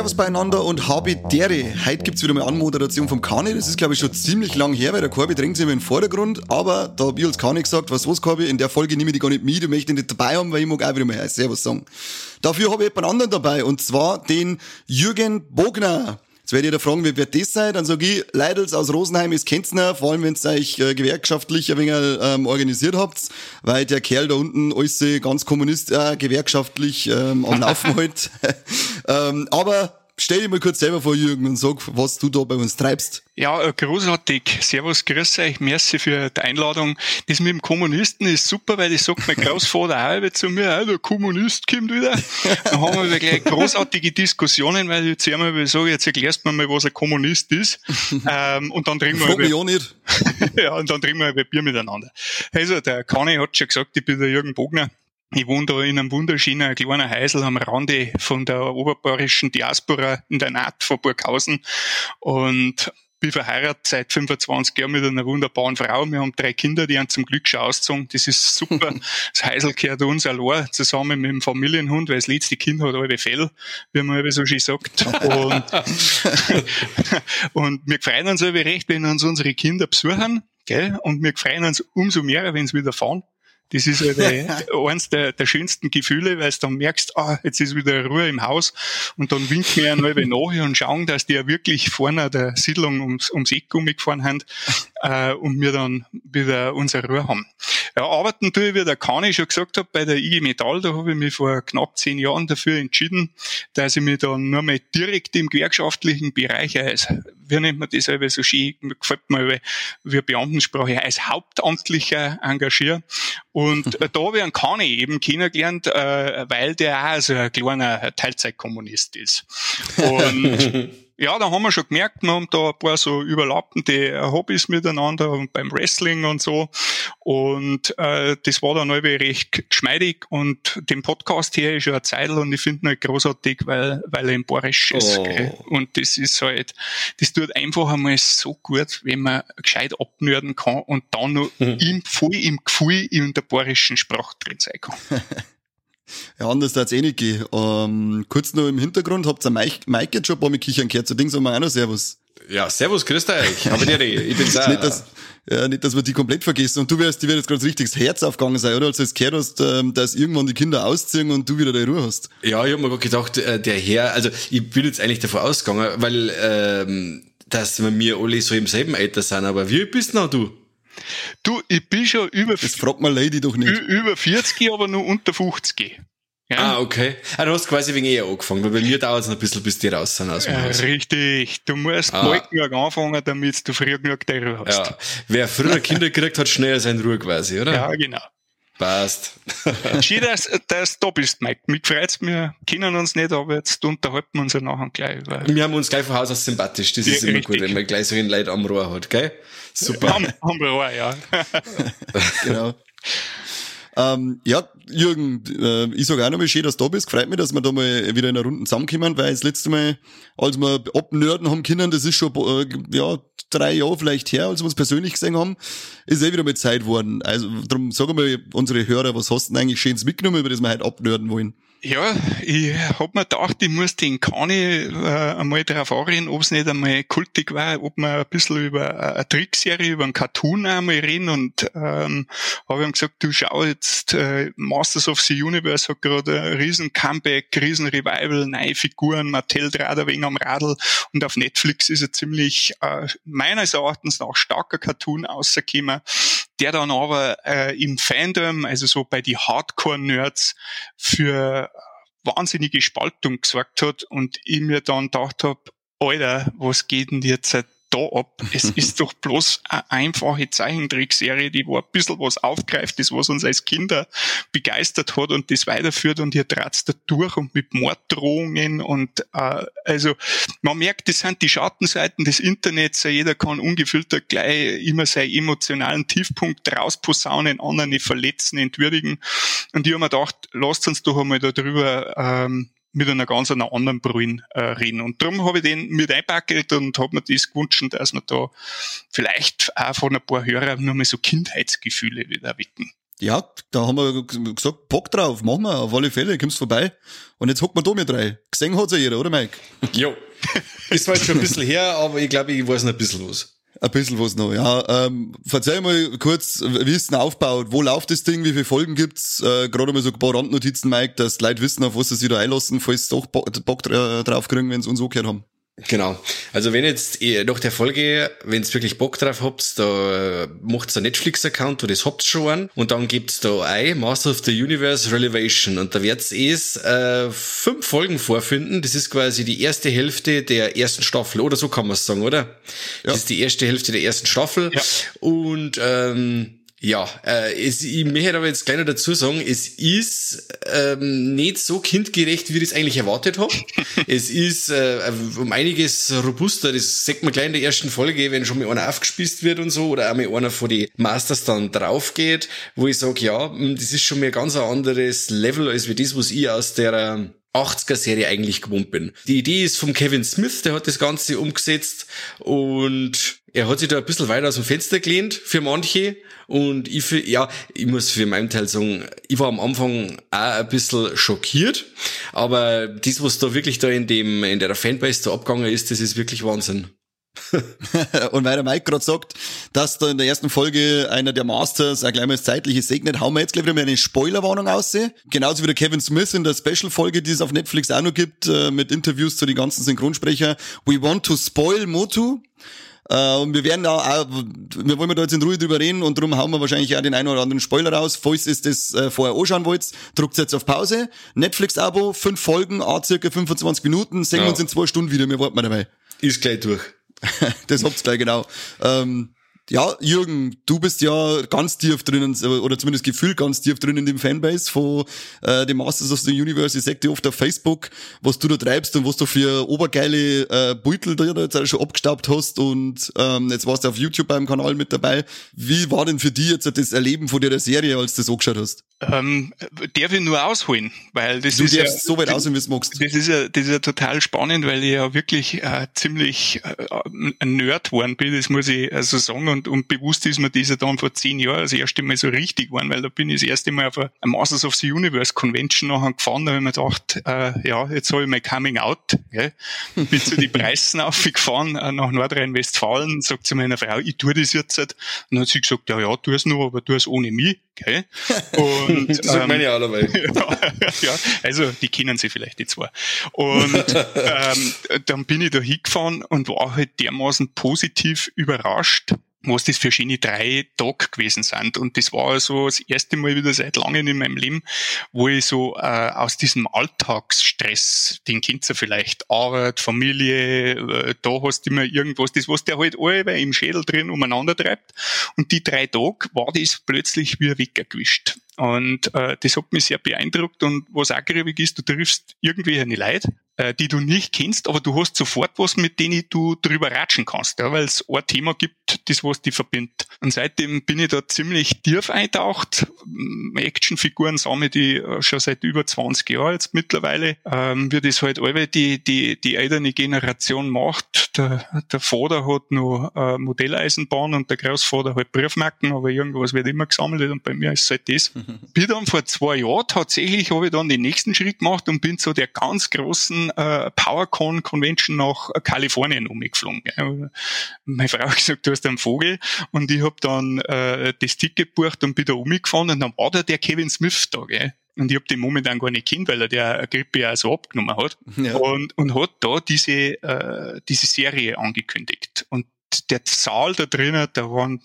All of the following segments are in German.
Servus beieinander und habe Dere. Heute gibt's wieder mal Anmoderation vom Kani. Das ist, glaube ich, schon ziemlich lang her, weil der Korbi drängt sich immer in den Vordergrund. Aber da habe ich als Kani gesagt, was was, Korbi, in der Folge nehme ich die gar nicht mit, du möchtest nicht dabei haben, weil ich mag auch wieder mal Servus sagen. Dafür habe ich jemand anderen dabei, und zwar den Jürgen Bogner. Jetzt werdet ihr da fragen, wer wird das sein? Dann sage ich, Leidels aus Rosenheim ist noch, vor allem wenn ihr euch äh, gewerkschaftlich ein wenig ähm, organisiert habt, weil der Kerl da unten alles ganz kommunist, äh, gewerkschaftlich ähm, am Laufen halt. ähm, aber stell dich mal kurz selber vor, Jürgen, und sag, was du da bei uns treibst. Ja, äh, großartig. Servus, grüß euch. Merci für die Einladung. Das mit dem Kommunisten ist super, weil das sagt mein Großvater auch zu mir, ah, der Kommunist kommt wieder. Dann haben wir gleich großartige Diskussionen, weil ich jetzt einmal sage, jetzt erklärst du mir mal, was ein Kommunist ist. ähm, und dann trinken wir über, nicht. ja, und dann trinken wir ein Bier miteinander. Also, der Kani hat schon gesagt, ich bin der Jürgen Bogner. Ich wohne da in einem wunderschönen kleinen Häusl am Rande von der oberbayerischen Diaspora in der Naht von Burghausen und bin verheiratet seit 25 Jahren mit einer wunderbaren Frau. Wir haben drei Kinder, die haben zum Glück schon ausgezogen. Das ist super. Das Häusl gehört uns allein, zusammen mit dem Familienhund, weil das letzte Kind hat alle Fell, wie man so schön sagt. Und, und wir freuen uns aber recht, wenn uns unsere Kinder besuchen. Gell? Und wir freuen uns umso mehr, wenn sie wieder fahren. Das ist halt eines der, der schönsten Gefühle, weil du dann merkst, ah, jetzt ist wieder Ruhe im Haus und dann winken wir ja neu nach und schauen, dass die ja wirklich vorne der Siedlung ums, ums Eck umgefahren haben äh, und wir dann wieder unsere Ruhe haben. Ja, arbeiten tue ich, wie der Kani schon gesagt hat, bei der IG Metall, da habe ich mich vor knapp zehn Jahren dafür entschieden, dass ich mich dann nur mal direkt im gewerkschaftlichen Bereich als, wie nennt man das, so schön, gefällt mir, wie Beamtensprache, als Hauptamtlicher engagiere und da habe ich einen Kani eben kennengelernt, äh, weil der auch so ein kleiner Teilzeitkommunist ist. Und ja, da haben wir schon gemerkt, wir haben da ein paar so überlappende Hobbys miteinander und beim Wrestling und so. Und äh, das war dann irgendwie recht geschmeidig und den Podcast hier ist schon eine Zeit und ich finde ihn halt großartig, weil, weil er im Borisch ist. Oh. Gell? Und das ist halt, das tut einfach einmal so gut, wenn man gescheit abnörden kann und dann noch mhm. im, voll im Gefühl in der borischen Sprache drin sein kann. Ja, anders darf es eh nicht gehen. Ähm, kurz noch im Hintergrund, habt ihr Mike, Mike jetzt schon ein paar mit Kichern gehört? So Ding sagen wir auch noch Servus. Ja, Servus, grüß euch. Aber die, ich bin's auch. nicht, dass, ja, nicht, dass wir die komplett vergessen. Und du wirst, die wird jetzt gerade richtig das Herz aufgegangen sein, oder? Als du jetzt gehört hast, ähm, dass irgendwann die Kinder ausziehen und du wieder deine Ruhe hast. Ja, ich hab mir gerade gedacht, äh, der Herr, also ich bin jetzt eigentlich davon ausgegangen, weil, ähm, dass wir alle so im selben Alter sind, aber wie bist denn du? Du, ich bin schon über, das fragt man Lady doch nicht. über 40, aber nur unter 50. Ja. Ah, okay. Ah, du hast quasi wegen eher angefangen, weil bei mir dauert es ein bisschen, bis die raus sind aus dem ja, Haus. Richtig. Du musst ah. bald genug anfangen, damit du früher genug der Ruhe hast. Ja. Wer früher Kinder gekriegt hat, schneller seine Ruhe quasi, oder? Ja, genau. Passt. Schön, dass, dass du da bist, Mike. Mich freut's, wir kennen uns nicht, aber jetzt unterhalten wir uns ja nachher gleich. Weil wir haben uns gleich von Haus aus sympathisch. Das ist ja, immer richtig. gut, wenn man gleich so einen Leid am Rohr hat, gell? Super. Am, am Rohr, ja. genau. Ähm, ja, Jürgen, äh, ich sage auch nochmal schön, dass du da bist. Freut mich, dass wir da mal wieder in einer Runde zusammenkommen, weil das letzte Mal, als wir abnörden haben können, das ist schon, äh, ja, drei Jahre vielleicht her, als wir uns persönlich gesehen haben, ist eh wieder mal Zeit worden. Also, darum sagen wir unsere Hörer, was hast du denn eigentlich Schönes mitgenommen, über das wir heute abnörden wollen? Ja, ich hab mir gedacht, ich muss den Kani äh, einmal darauf anreden, ob es nicht einmal kultig war, ob wir ein bisschen über eine Trickserie, über einen Cartoon einmal reden. Und ähm, habe ihm gesagt, du schau jetzt, äh, Masters of the Universe hat gerade ein riesen Comeback, riesen Revival, neue Figuren, Mattel dreht ein wenig am Radl. Und auf Netflix ist er ziemlich äh, meines Erachtens nach starker Cartoon rausgekommen, der dann aber äh, im Fandom, also so bei die Hardcore-Nerds, für wahnsinnige Spaltung gesorgt hat und ich mir dann gedacht habe, Alter, was geht denn jetzt da ab. Es ist doch bloß eine einfache Zeichentrickserie, die wo ein bisschen was aufgreift, das was uns als Kinder begeistert hat und das weiterführt und ihr trat's da durch und mit Morddrohungen und äh, also man merkt, das sind die Schattenseiten des Internets, jeder kann ungefiltert gleich immer seinen emotionalen Tiefpunkt rausposaunen, anderen verletzen, entwürdigen und ich habe mir gedacht, lasst uns doch einmal darüber ähm, mit einer ganz anderen Brühen äh, reden. Und darum habe ich den mit einpackelt und habe mir das gewünscht, dass wir da vielleicht auch von ein paar Hörern nur mal so Kindheitsgefühle wieder wecken. Ja, da haben wir gesagt, Bock drauf, machen wir, auf alle Fälle, kommst vorbei. Und jetzt hocken wir da mit rein. Gesehen hat's ja jeder, oder Mike? Jo. Ist zwar jetzt schon ein bisschen her, aber ich glaube, ich weiß noch ein bisschen was. Ein bisschen was noch, ja. Ähm, verzeih mal kurz, wie ist denn aufgebaut? Wo läuft das Ding? Wie viele Folgen gibt's? Äh, Gerade mal so ein paar Randnotizen, Mike, dass die Leute wissen, auf was sie sich da einlassen, falls sie doch Bock drauf kriegen, wenn sie uns angehört haben. Genau. Also wenn jetzt nach der Folge, wenn ihr wirklich Bock drauf habt, da macht's einen Netflix-Account, wo das habt schon an und dann gibt's da ein Master of the Universe Relevation und da wird's es äh, fünf Folgen vorfinden. Das ist quasi die erste Hälfte der ersten Staffel oder so kann man es sagen, oder? Ja. Das ist die erste Hälfte der ersten Staffel ja. und ähm, ja, äh, es, ich möchte aber jetzt gleich noch dazu sagen, es ist ähm, nicht so kindgerecht, wie ich das eigentlich erwartet habe. es ist äh, um einiges robuster, das sieht man gleich in der ersten Folge, wenn schon mal einer aufgespießt wird und so, oder auch mal einer von die Masters dann drauf geht, wo ich sage, ja, hm, das ist schon mal ein ganz anderes Level, als wie das, was ich aus der 80er-Serie eigentlich gewohnt bin. Die Idee ist vom Kevin Smith, der hat das Ganze umgesetzt und er hat sich da ein bisschen weiter aus dem Fenster gelehnt für manche. Und ich, für, ja, ich muss für meinen Teil sagen, ich war am Anfang auch ein bisschen schockiert. Aber das, was da wirklich da in dem, in der Fanbase da abgegangen ist, das ist wirklich Wahnsinn. und weil der Mike gerade sagt, dass da in der ersten Folge einer der Masters ein kleines zeitliches segnet, hauen wir jetzt gleich wieder mal eine Spoilerwarnung aussehen. Genauso wie der Kevin Smith in der Special-Folge, die es auf Netflix auch noch gibt, äh, mit Interviews zu den ganzen Synchronsprecher. We want to spoil Motu. Uh, und wir werden da auch, wir wollen da jetzt in Ruhe drüber reden und darum hauen wir wahrscheinlich auch den einen oder anderen Spoiler raus. Falls ihr das äh, vorher anschauen wollt, drückt jetzt auf Pause. Netflix-Abo, fünf Folgen, a circa 25 Minuten, sehen ja. wir uns in zwei Stunden wieder, wir warten mal dabei. Ist gleich durch. das habt's gleich genau. Ähm, ja, Jürgen, du bist ja ganz tief drinnen, oder zumindest gefühlt ganz tief drin in dem Fanbase von äh, dem Masters of the Universe. Ich sag dir oft auf Facebook, was du da treibst und was du für obergeile äh, Beutel da jetzt auch schon abgestaubt hast und ähm, jetzt warst du auf YouTube beim Kanal mit dabei. Wie war denn für dich jetzt das Erleben von der Serie, als du das angeschaut hast? Ähm, darf ich nur ausholen, weil das du ist ja, so weit ausholen, wie es magst. Das ist ja, das ist ja total spannend, weil ich ja wirklich äh, ziemlich äh, ein Nerd geworden bin, das muss ich also sagen und, und bewusst ist mir dieser dann vor zehn Jahren das erste Mal so richtig geworden, weil da bin ich das erste Mal auf eine Masters of the Universe Convention nachher gefahren, da habe ich mir gedacht, äh, ja, jetzt habe ich mein Coming Out, gell? bin zu den Preisen aufgefahren äh, nach Nordrhein-Westfalen, sagt zu meiner Frau, ich tue das jetzt. Und dann hat sie gesagt, ja, ja, tu es nur, aber tu es ohne mich, gell? Und, das ähm, meine auch dabei. ja, also die kennen sie vielleicht die zwei. Und ähm, dann bin ich da hingefahren und war halt dermaßen positiv überrascht, was das für schöne drei Tage gewesen sind. Und das war so das erste Mal wieder seit langem in meinem Leben, wo ich so äh, aus diesem Alltagsstress, den kennt ihr vielleicht, Arbeit, Familie, äh, da hast du immer irgendwas, das was der halt alle im Schädel drin umeinander treibt. Und die drei Tage war das plötzlich wie weggewischt. Und äh, das hat mich sehr beeindruckt. Und was auch griffig ist, du triffst irgendwie eine Leute, äh, die du nicht kennst, aber du hast sofort was, mit denen du drüber ratschen kannst, ja, weil es ein Thema gibt, das was die verbindet. Und seitdem bin ich da ziemlich tief eintaucht. Actionfiguren sammle die äh, schon seit über 20 Jahren jetzt mittlerweile. Ähm, wie das halt alle die, die, die ältere Generation macht. Der, der Vater hat noch äh, Modelleisenbahn und der Großvater halt Briefmarken, aber irgendwas wird immer gesammelt und bei mir ist es halt das. Mhm. Bin dann vor zwei Jahren tatsächlich habe ich dann den nächsten Schritt gemacht und bin zu der ganz großen äh, PowerCon Convention nach Kalifornien umgeflogen. Ja. Meine Frau hat gesagt, du hast einen Vogel und ich habe dann äh, das Ticket gebucht und bin da umgefahren und dann war da der Kevin Smith da. Gell. Und ich habe den momentan gar nicht kennt, weil er der Grippe ja so abgenommen hat. Ja. Und, und hat da diese, äh, diese Serie angekündigt. Und der Saal da drinnen, da waren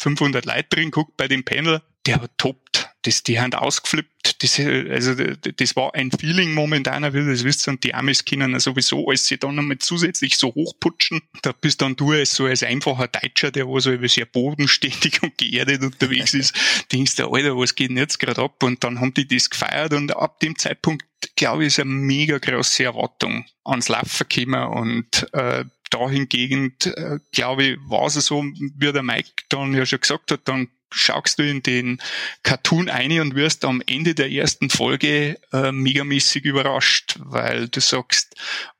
500 Leute drin, guckt bei dem Panel, der hat toppt. Das, die haben ausgeflippt. Das, also, das war ein Feeling momentan, wie das wisst, und die Amis können sowieso alles sie dann nochmal zusätzlich so hochputschen. Da bist dann du als so als einfacher Deutscher, der wo so sehr bodenständig und geerdet unterwegs ist, denkst du, Alter, was geht denn jetzt gerade ab? Und dann haben die das gefeiert und ab dem Zeitpunkt, glaube ich, ist eine mega große Erwartung ans Laufen gekommen und, äh, dahingegen, äh, glaube ich, war es so, wie der Mike dann ja schon gesagt hat, dann schaust du in den Cartoon ein und wirst am Ende der ersten Folge äh, megamäßig überrascht, weil du sagst,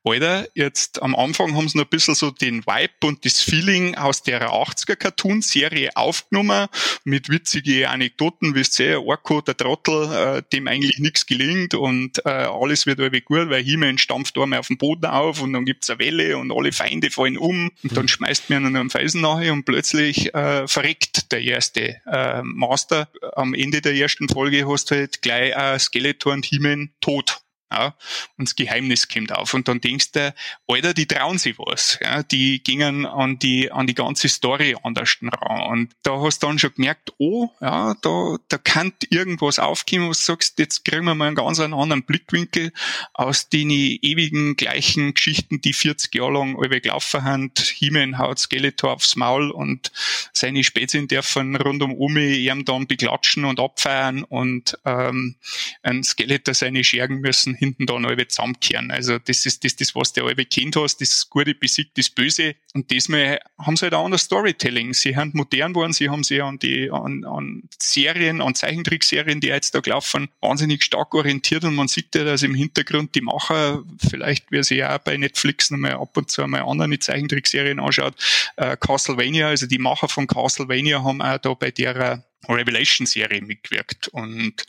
Alter, jetzt am Anfang haben sie noch ein bisschen so den Vibe und das Feeling aus der 80er Cartoon-Serie aufgenommen, mit witzigen Anekdoten, wie es sehr, Orko, der Trottel, äh, dem eigentlich nichts gelingt und äh, alles wird irgendwie gut, weil He-Man stampft einmal auf den Boden auf und dann gibt's eine Welle und alle Feinde fallen um und dann schmeißt man einen Felsen nachher und plötzlich äh, verreckt der erste äh, Master. Am Ende der ersten Folge hast du halt gleich ein Skeletor und He-Man tot. Ja, und das Geheimnis kommt auf. Und dann denkst du, Alter, die trauen sich was. Ja, die gingen an die, an die ganze Story anders ran. Und da hast du dann schon gemerkt, oh, ja, da, da kann irgendwas aufkommen, was du sagst, jetzt kriegen wir mal einen ganz anderen Blickwinkel aus den ewigen gleichen Geschichten, die 40 Jahre lang alle gelaufen sind. Himen haut Skeletor aufs Maul und seine Spätzchen dürfen rund um Umi ihm dann beklatschen und abfeiern und ähm, ein Skeletor seine Schergen müssen hinten dann alle zusammenkehren. Also das ist das, das was du alle kennt hast, das Gute besiegt das Böse. Und diesmal haben sie halt auch an das Storytelling. Sie haben modern geworden, sie haben sich an die, an, an Serien, an Zeichentrickserien, die jetzt da laufen, wahnsinnig stark orientiert und man sieht ja, dass im Hintergrund die Macher, vielleicht wer sich ja auch bei Netflix nochmal ab und zu einmal andere Zeichentrickserien anschaut, äh, Castlevania, also die Macher von Castlevania haben auch da bei der Revelation-Serie mitgewirkt. Und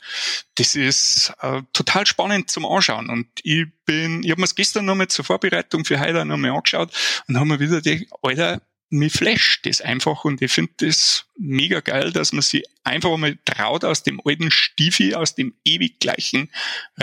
das ist äh, total spannend zum Anschauen. Und ich bin, ich habe mir es gestern nochmal zur Vorbereitung für heute nochmal angeschaut und haben mir wieder die, Alter, mir flasht das einfach und ich finde das mega geil, dass man sich einfach mal traut, aus dem alten Stiefel, aus dem ewig gleichen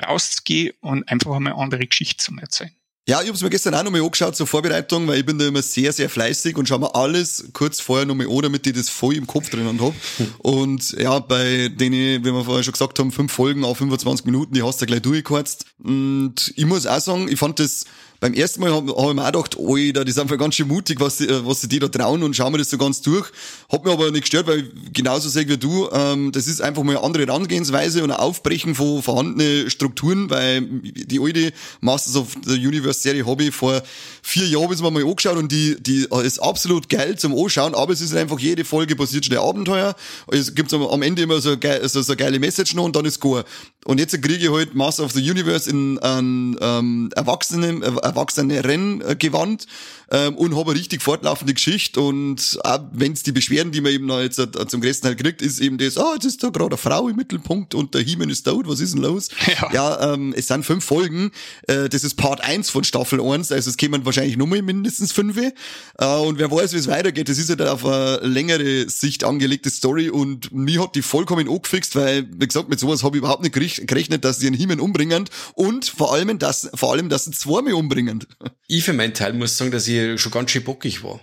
rauszugehen und einfach mal andere Geschichte zu erzählen. Ja, ich habe es mir gestern auch nochmal angeschaut zur Vorbereitung, weil ich bin da immer sehr, sehr fleißig und schaue mir alles kurz vorher nochmal an, damit ich das voll im Kopf drinnen hab. Und ja, bei denen, wie wir vorher schon gesagt haben, fünf Folgen auf 25 Minuten, die hast du gleich durchgekürzt. Und ich muss auch sagen, ich fand das beim ersten Mal habe hab ich mir auch gedacht, da, die sind einfach ganz schön mutig, was, die, was sie die da trauen und schauen wir das so ganz durch. Hat mir aber nicht gestört, weil ich genauso sehe wie du, ähm, das ist einfach mal eine andere Herangehensweise und ein Aufbrechen von vorhandenen Strukturen, weil die alte Masters of the Universe Serie habe ich vor vier Jahren bis mal angeschaut und die, die ist absolut geil zum Anschauen, aber es ist einfach jede Folge passiert schon ein Abenteuer. Es gibt am Ende immer so, geil, so, so eine geile Message noch und dann ist Score. Und jetzt kriege ich halt Master of the Universe in einem ähm, Erwachsenen, erwachsene Renngewand ähm, und habe eine richtig fortlaufende Geschichte und auch wenn es die Beschwerden, die man eben noch jetzt äh, zum größten Teil kriegt, ist eben das, ah, oh, jetzt ist da gerade eine Frau im Mittelpunkt und der He-Man ist tot, was ist denn los? Ja, ja ähm, es sind fünf Folgen, äh, das ist Part 1 von Staffel 1, also es kämen wahrscheinlich nur mindestens fünf äh, und wer weiß, wie es weitergeht, das ist ja halt auf eine längere Sicht angelegte Story und mir hat die vollkommen angefixt, weil, wie gesagt, mit sowas habe ich überhaupt nicht gerechnet, dass sie einen He-Man umbringen und vor allem, dass, vor allem, dass sie zweimal umbringen. Ich für meinen Teil muss sagen, dass ich schon ganz schön bockig war.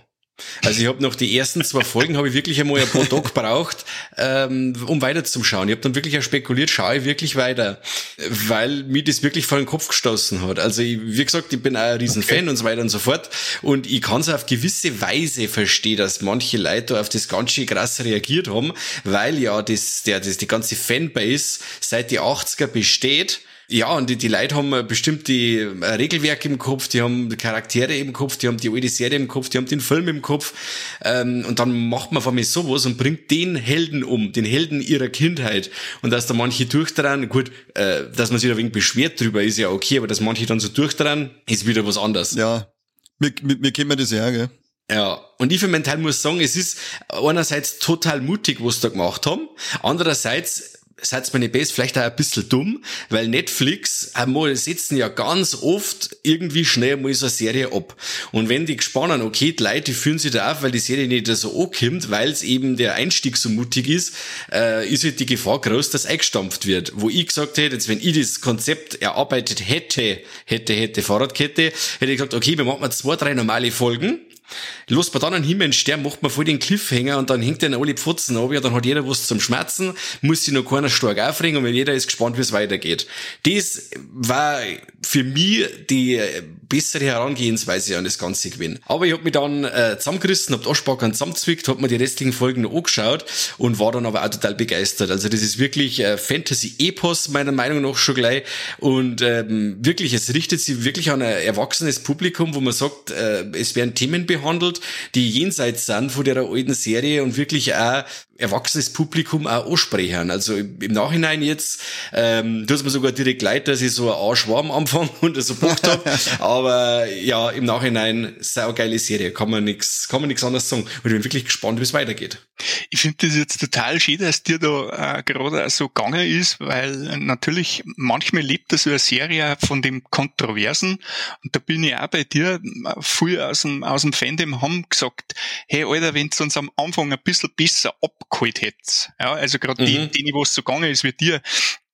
Also ich habe noch die ersten zwei Folgen habe ich wirklich einmal ein paar Tage gebraucht, ähm, um weiterzuschauen. Ich habe dann wirklich auch spekuliert, schaue ich wirklich weiter, weil mir das wirklich vor den Kopf gestoßen hat. Also ich, wie gesagt, ich bin auch ein Riesenfan okay. und so weiter und so fort. Und ich kann es auf gewisse Weise verstehen, dass manche Leute auf das ganz schön krass reagiert haben, weil ja das, der, das die ganze Fanbase seit die 80er besteht ja, und die, die Leute haben bestimmt die äh, Regelwerke im Kopf, die haben die Charaktere im Kopf, die haben die alte Serie im Kopf, die haben den Film im Kopf. Ähm, und dann macht man von mir sowas und bringt den Helden um, den Helden ihrer Kindheit. Und dass da manche durchdrehen, gut, äh, dass man sich da wegen beschwert drüber, ist ja okay, aber dass manche dann so durchdrehen, ist wieder was anderes. Ja, mir, mir, mir kennen wir das ja, gell? Ja, und ich für meinen Teil muss sagen, es ist einerseits total mutig, was sie da gemacht haben, andererseits seid mir nicht best, vielleicht auch ein bisschen dumm, weil Netflix einmal setzen ja ganz oft irgendwie schnell mal so eine Serie ab. Und wenn die gespannen, okay, die Leute fühlen sich da auf, weil die Serie nicht so ankommt, weil es eben der Einstieg so mutig ist, äh, ist halt die Gefahr groß, dass eingestampft wird. Wo ich gesagt hätte, jetzt wenn ich das Konzept erarbeitet hätte, hätte, hätte, Fahrradkette, hätte ich gesagt, okay, wir machen mal zwei, drei normale Folgen, Los, man dann einen Himmel sterben, macht man voll den Cliffhanger und dann hängt dann alle Pfotzen ab, ja, dann hat jeder was zum Schmerzen, muss sich noch keiner stark aufregen und wenn jeder ist gespannt, wie es weitergeht. Das war für mich die bessere Herangehensweise an das Ganze gewesen. Aber ich hab mich dann äh, zusammengerissen, hab die Arschbacken zusammengezwickt, hab mir die restlichen Folgen noch angeschaut und war dann aber auch total begeistert. Also das ist wirklich äh, Fantasy-Epos, meiner Meinung nach schon gleich. Und ähm, wirklich, es richtet sich wirklich an ein erwachsenes Publikum, wo man sagt, äh, es werden Themen behandelt, die jenseits sind von der alten Serie und wirklich auch erwachsenes Publikum auch ansprechen. Also im Nachhinein jetzt ähm, tut es mir sogar direkt leid, dass ich so ein Arschwarm am Anfang und so Bock habe. Aber ja, im Nachhinein saugeile Serie, kann man nichts kann man nichts anderes sagen. Und ich bin wirklich gespannt, wie es weitergeht. Ich finde das jetzt total schön, dass dir da äh, gerade so gegangen ist, weil natürlich manchmal lebt das so eine Serie von dem Kontroversen. Und da bin ich auch bei dir, viel aus dem, aus dem Fandom haben gesagt, hey Alter, wenn du uns am Anfang ein bisschen besser abgeholt hättest, ja, also gerade mhm. die, die, was so gegangen ist wie dir,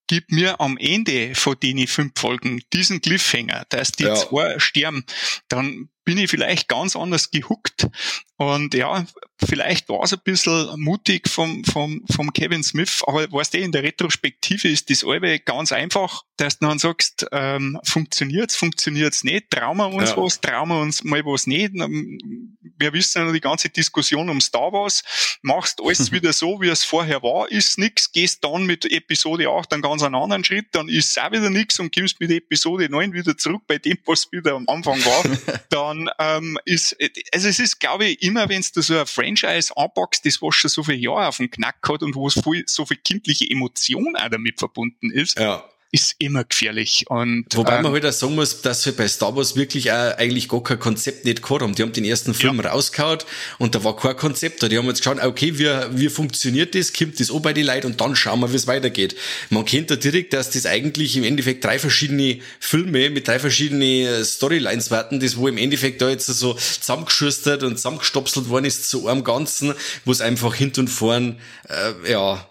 gib mir am Ende von den fünf Folgen diesen Cliffhanger, dass die ja. zwei sterben, dann bin ich vielleicht ganz anders gehuckt. Und ja, vielleicht war es ein bisschen mutig vom, vom, vom Kevin Smith, aber was der in der Retrospektive ist, das alle ganz einfach, dass du dann sagst, ähm, funktioniert's, funktioniert's nicht, trauen wir uns ja. was, trauen wir uns mal was nicht. Wir wissen ja die ganze Diskussion um Star Wars, machst alles wieder so, wie es vorher war, ist nix, gehst dann mit Episode 8 einen ganz anderen Schritt, dann ist es auch wieder nix und kommst mit Episode 9 wieder zurück bei dem, was wieder am Anfang war, dann ähm, ist, also es ist, glaube ich, immer, wenn du so ein Franchise anpackst, das was schon so viele Jahre auf dem Knack hat und wo es so viel kindliche Emotion auch damit verbunden ist, ja ist immer gefährlich. Und, Wobei ähm, man halt auch sagen muss, dass wir bei Star Wars wirklich auch eigentlich gar kein Konzept nicht gehabt haben. Die haben den ersten Film ja. rausgehauen und da war kein Konzept da. Die haben jetzt geschaut, okay, wie, wie funktioniert das, kommt das auch bei die Leute und dann schauen wir, wie es weitergeht. Man kennt da direkt, dass das eigentlich im Endeffekt drei verschiedene Filme mit drei verschiedenen Storylines warten, das wo im Endeffekt da jetzt so zusammengeschustert und zusammengestopselt worden ist zu einem Ganzen, wo es einfach hinten und vorn, äh, ja,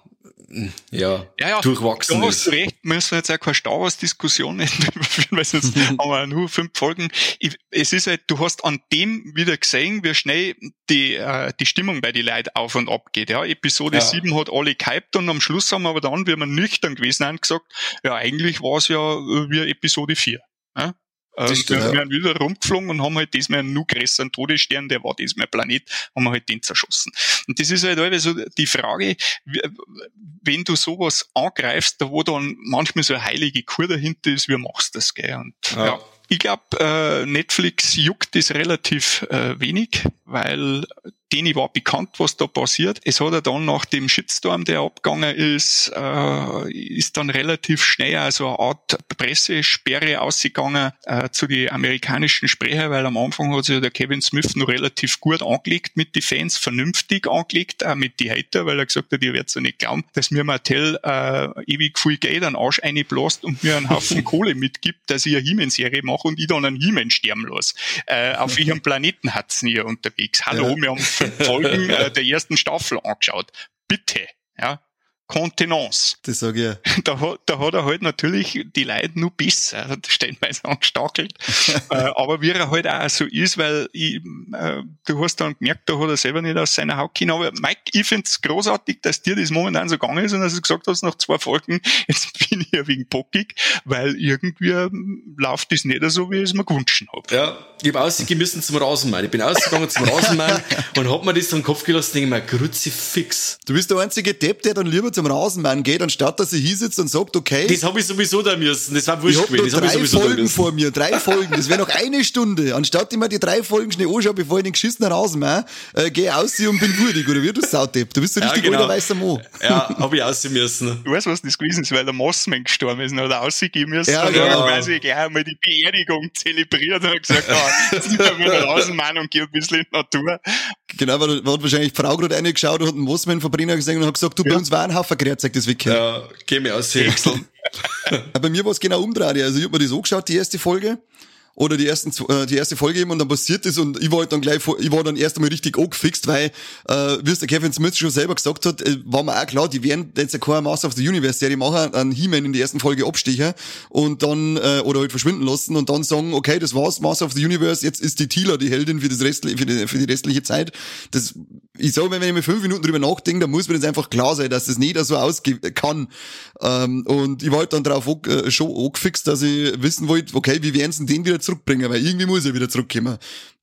ja, ja, ja durchwachsen du hast recht, müssen wir jetzt auch keine Star Wars Diskussion nicht überführen, weil sonst haben wir nur fünf Folgen. Ich, es ist halt, du hast an dem wieder gesehen, wie schnell die, äh, die Stimmung bei den Leuten auf und ab geht. Ja, Episode ja. 7 hat alle gehypt und am Schluss haben wir aber dann, wie wir nüchtern gewesen haben, gesagt, ja, eigentlich war es ja wie Episode 4. Ja? Ähm, stimmt, wir, ja. wieder rumgeflogen und haben halt diesmal einen noch größeren Todesstern, der war diesmal Planet, haben wir halt den zerschossen. Und das ist halt also die Frage, wenn du sowas angreifst, da wo dann manchmal so eine heilige Kur dahinter ist, wie machst du das, gell? Und, ja. ja ich glaube, äh, Netflix juckt das relativ äh, wenig, weil denen war bekannt, was da passiert. Es hat ja dann nach dem Shitstorm, der abgegangen ist, äh, ist dann relativ schnell also eine Art Pressesperre ausgegangen äh, zu den amerikanischen Sprecher, weil am Anfang hat sich der Kevin Smith noch relativ gut angelegt mit den Fans, vernünftig angelegt, auch mit die Hater, weil er gesagt hat, ihr werdet ja nicht glauben, dass mir Mattel äh, ewig viel Geld an Arsch einbläst und mir einen Haufen Kohle mitgibt, dass ich eine He-Man-Serie mache und ich dann einen He-Man sterben lasse. Äh, auf ihrem Planeten hat's nie unterwegs. Hallo, ja. wir haben Folgen äh, der ersten Staffel angeschaut. Bitte, ja. Kontenance. Das sage ich. Da, hat, da hat er halt natürlich die Leute nur besser stellenweise angestachelt. äh, aber wie er halt auch so ist, weil ich, äh, du hast dann gemerkt, da hat er selber nicht aus seiner Haut können. Aber Mike, ich find's großartig, dass dir das momentan so gegangen ist und dass du gesagt hast, nach zwei Folgen, jetzt bin ich ja wegen bockig, weil irgendwie ähm, läuft das nicht so, wie ich es mir gewünscht habe. Ja, ich habe ausgegangen müssen zum Rasenmann. Ich bin ausgegangen zum Rasenmann und hab mir das dann den Kopf gelassen, denke mir, Kruzifix. Du bist der einzige Depp, der dann lieber zum Rasenmann geht, anstatt dass er hier sitzt und sagt, okay. Das habe ich sowieso da müssen. Das war wurscht gewesen. Das habe ich sowieso Folgen vor mir, drei Folgen. Das wäre noch eine Stunde. Anstatt ich mir die drei Folgen schnell anschaue, bevor ich den geschissenen Rasenmann äh, gehe aussehen und bin würdig. Oder wie du Saudepp? Du bist so richtig ja, genau. alter weißer Mo. Ja, habe ich aussehen müssen. Du weißt, was das gewesen ist, weil der Mossman gestorben ist und hat ausgehen müssen. Ja, genau. dann quasi gleich einmal die Beerdigung zelebriert und gesagt, ah, jetzt sind wir wieder Rasenmann und geh ein bisschen in die Natur. Genau, weil da hat wahrscheinlich die Frau gerade reingeschaut und hat einen Mossman-Verbrenner gesehen und hat gesagt, du, bei uns war ein Haufen Grenzig, das weg. Ja, geh mir aus, Häcksel. Bei mir war es genau umdreht. Also ich hab mir das angeschaut, die erste Folge oder die ersten äh, die erste Folge eben und dann passiert das und ich war halt dann gleich ich war dann erst einmal richtig angefixt, weil äh, wie es der Kevin Smith schon selber gesagt hat, äh, war mir auch klar, die werden jetzt keine Master of the Universe Serie machen, einen He-Man in der ersten Folge abstechen und dann äh, oder halt verschwinden lassen und dann sagen, okay, das war's, Master of the Universe, jetzt ist die Tila die Heldin für das restliche für die, für die restliche Zeit. Das ich sage, wenn ich mir fünf Minuten drüber nachdenke, dann muss mir das einfach klar sein, dass das nicht so ausgehen kann. Ähm, und ich war halt dann drauf äh, schon angefixt, dass ich wissen wollte, okay, wie werden sie den wieder zurückbringen, weil irgendwie muss er wieder zurückkommen.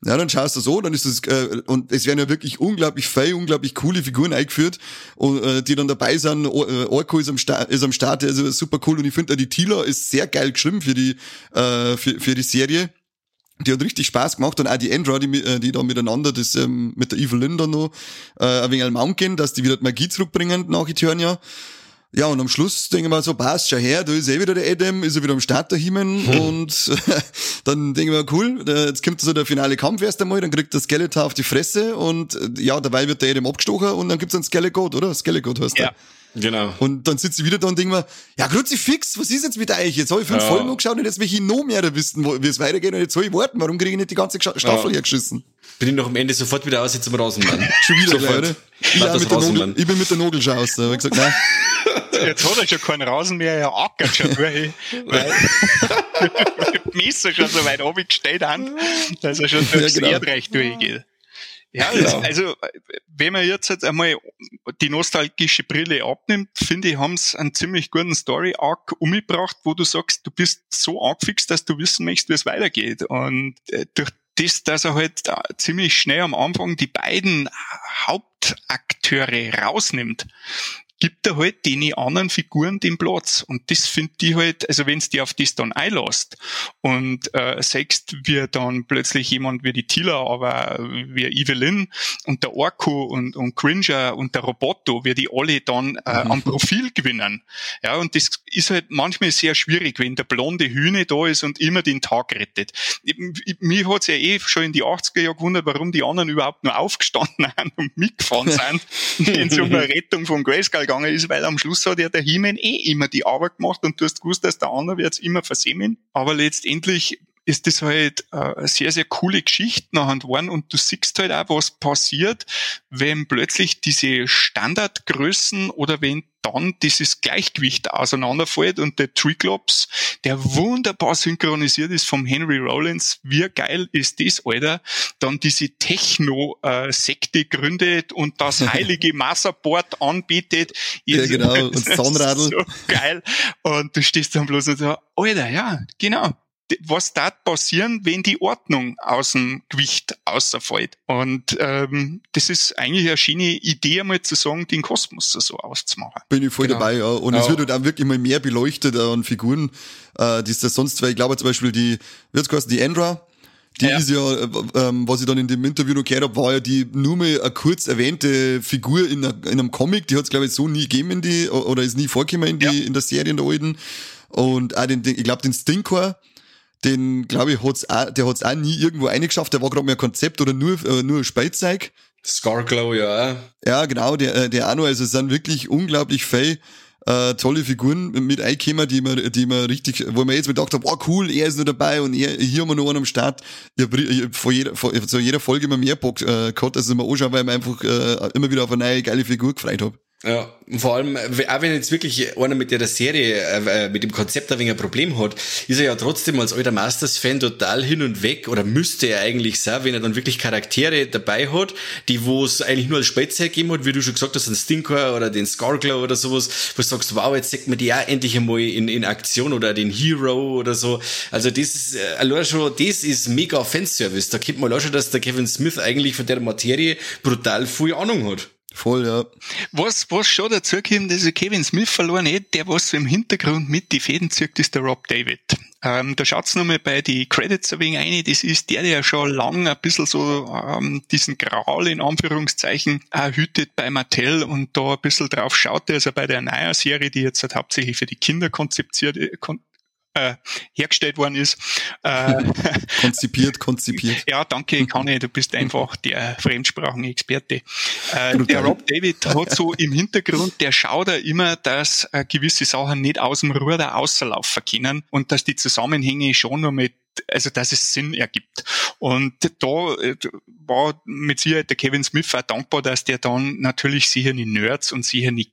Ja, dann schaust du so, dann ist es, äh, und es werden ja wirklich unglaublich fein, unglaublich coole Figuren eingeführt, und, äh, die dann dabei sind. Äh, Orko ist am, Start, ist am Start, also super cool. Und ich finde, die Tila ist sehr geil geschrieben für die, äh, für, für die Serie die hat richtig Spaß gemacht und auch die Endra, die, äh, die da miteinander das ähm, mit der Evelyn da noch äh, ein wenig am Mount gehen, dass die wieder die Magie zurückbringen nach Eternia. Ja, und am Schluss denke ich mal so, passt, schau her, da ist eh wieder der Adam, ist er wieder am Start daheim hm. und dann denke ich mir, cool, jetzt kommt so der finale Kampf erst einmal, dann kriegt der Skeletor auf die Fresse und äh, ja, dabei wird der Adam abgestochen und dann gibt's einen Skelegod, oder? Skelegod heißt der. Ja. Genau. Und dann sitzt sie wieder da und denkt mir, ja, fix, was ist jetzt mit euch? Jetzt habe ich fünf ja. Folgen geschaut und jetzt will ich noch mehr wissen, wie es weitergeht und jetzt soll ich warten. Warum kriege ich nicht die ganze Staffel ja. hergeschissen? Bin ich noch am Ende sofort wieder aus jetzt zum Rasenmann. Schon wieder gleich, oder? Ich, mit der Nogel, ich bin mit der Nogel schon aus. Da hab ich gesagt, nein. Jetzt hat er schon keinen Rasen mehr, er ackert schon durch, weil die Messer schon so weit abgestellt haben, dass er schon durchs ja, genau. Erdreich durchgeht. Ja, genau. also wenn man jetzt, jetzt einmal die nostalgische Brille abnimmt, finde ich, haben sie einen ziemlich guten Story-Arc umgebracht, wo du sagst, du bist so angefixt, dass du wissen möchtest, wie es weitergeht. Und äh, durch das, dass er halt ziemlich schnell am Anfang die beiden Hauptakteure rausnimmt, gibt er halt den anderen Figuren den Platz. Und das finde ich halt, also wenn es die auf das dann einlässt und äh, sagst, wie dann plötzlich jemand wie die Tila, aber wie Evelyn und der Orko und, und Cringer und der Roboto, wie die alle dann äh, mhm. am Profil gewinnen. Ja, und das ist halt manchmal sehr schwierig, wenn der blonde Hühne da ist und immer den Tag rettet. Mir hat's ja eh schon in die 80er Jahre gewundert, warum die anderen überhaupt nur aufgestanden sind und mitgefahren sind in so einer Rettung von Grayskull gegangen ist, weil am Schluss hat ja der Himen eh immer die Arbeit gemacht und du hast gewusst, dass der andere wird immer versemmeln. Aber letztendlich ist das halt äh, eine sehr, sehr coole Geschichte nachher geworden und du siehst halt auch, was passiert, wenn plötzlich diese Standardgrößen oder wenn dann dieses Gleichgewicht auseinanderfällt und der Triclops, der wunderbar synchronisiert ist vom Henry Rollins, wie geil ist das, Alter, dann diese Techno-Sekte gründet und das heilige Masterboard anbietet. Ja, genau, und Zahnradl. So geil. Und du stehst dann bloß und so, Alter, ja, genau, was da passieren, wenn die Ordnung aus dem Gewicht außerfällt. Und ähm, das ist eigentlich eine schöne Idee, einmal zu sagen, den Kosmos so auszumachen. Bin ich voll genau. dabei, ja. Und ja. es wird halt auch wirklich mal mehr beleuchtet an Figuren, äh, die es sonst, weil ich glaube zum Beispiel die, wird's heißen, die Endra, die ja. ist ja, äh, ähm, was ich dann in dem Interview noch gehört habe, war ja die nur mal eine kurz erwähnte Figur in, einer, in einem Comic, die hat es glaube ich so nie gegeben in die, oder ist nie vorgekommen in die, ja. in der Serie in der alten. Und auch den, den ich glaube den Stinkor, den, glaube ich, hat's auch, der hat's auch nie irgendwo eingeschafft. Der war gerade mehr Konzept oder nur, äh, nur Spielzeug. Scarglow, ja. Ja, genau, der, äh, der auch noch. Also es sind wirklich unglaublich viel äh, tolle Figuren mit eingekommen, die man, die man richtig, wo man jetzt gedacht hat, oh cool, er ist noch dabei und er, hier haben wir noch einen am Start. Ich hab, ich hab vor jeder, vor, zu jeder Folge immer mehr Bock äh, gehabt, dass ich mir anschauen, weil ich mir einfach äh, immer wieder auf eine neue geile Figur gefreut habe. Ja, vor allem, auch wenn jetzt wirklich einer mit der Serie, äh, mit dem Konzept ein wenig ein Problem hat, ist er ja trotzdem als alter Masters-Fan total hin und weg, oder müsste er eigentlich sein, wenn er dann wirklich Charaktere dabei hat, die wo es eigentlich nur als Spätzeit gegeben hat, wie du schon gesagt hast, den Stinker oder den Scarglow oder sowas, wo du sagst, wow, jetzt sieht man die auch endlich einmal in, in Aktion oder den Hero oder so. Also das ist, äh, schon, das ist mega Fanservice. Da kennt man auch schon, dass der Kevin Smith eigentlich von der Materie brutal viel Ahnung hat. Voll, ja. Was, was schon dazu kommt, dass Kevin Smith verloren hat, der was so im Hintergrund mit die Fäden zieht, ist der Rob David. Ähm, da schaut's nochmal bei die Credits ein wenig ein. Das ist der, der schon lang ein bisschen so ähm, diesen Graal in Anführungszeichen äh, hütet bei Mattel und da ein bisschen drauf schaut. Also bei der neuen Serie, die jetzt halt hauptsächlich für die Kinder konzipiert, äh, kon äh, hergestellt worden ist. Äh, konzipiert, konzipiert. Ja, danke, Conny, du bist einfach der Fremdsprachenexperte. Äh, der Rob David hat so im Hintergrund, der schaut da immer, dass äh, gewisse Sachen nicht aus dem Ruder außerlaufen können und dass die Zusammenhänge schon nur mit also dass es Sinn ergibt. Und da äh, war mit Sicherheit der Kevin Smith auch dankbar, dass der dann natürlich sicher nicht Nerds und sicher nicht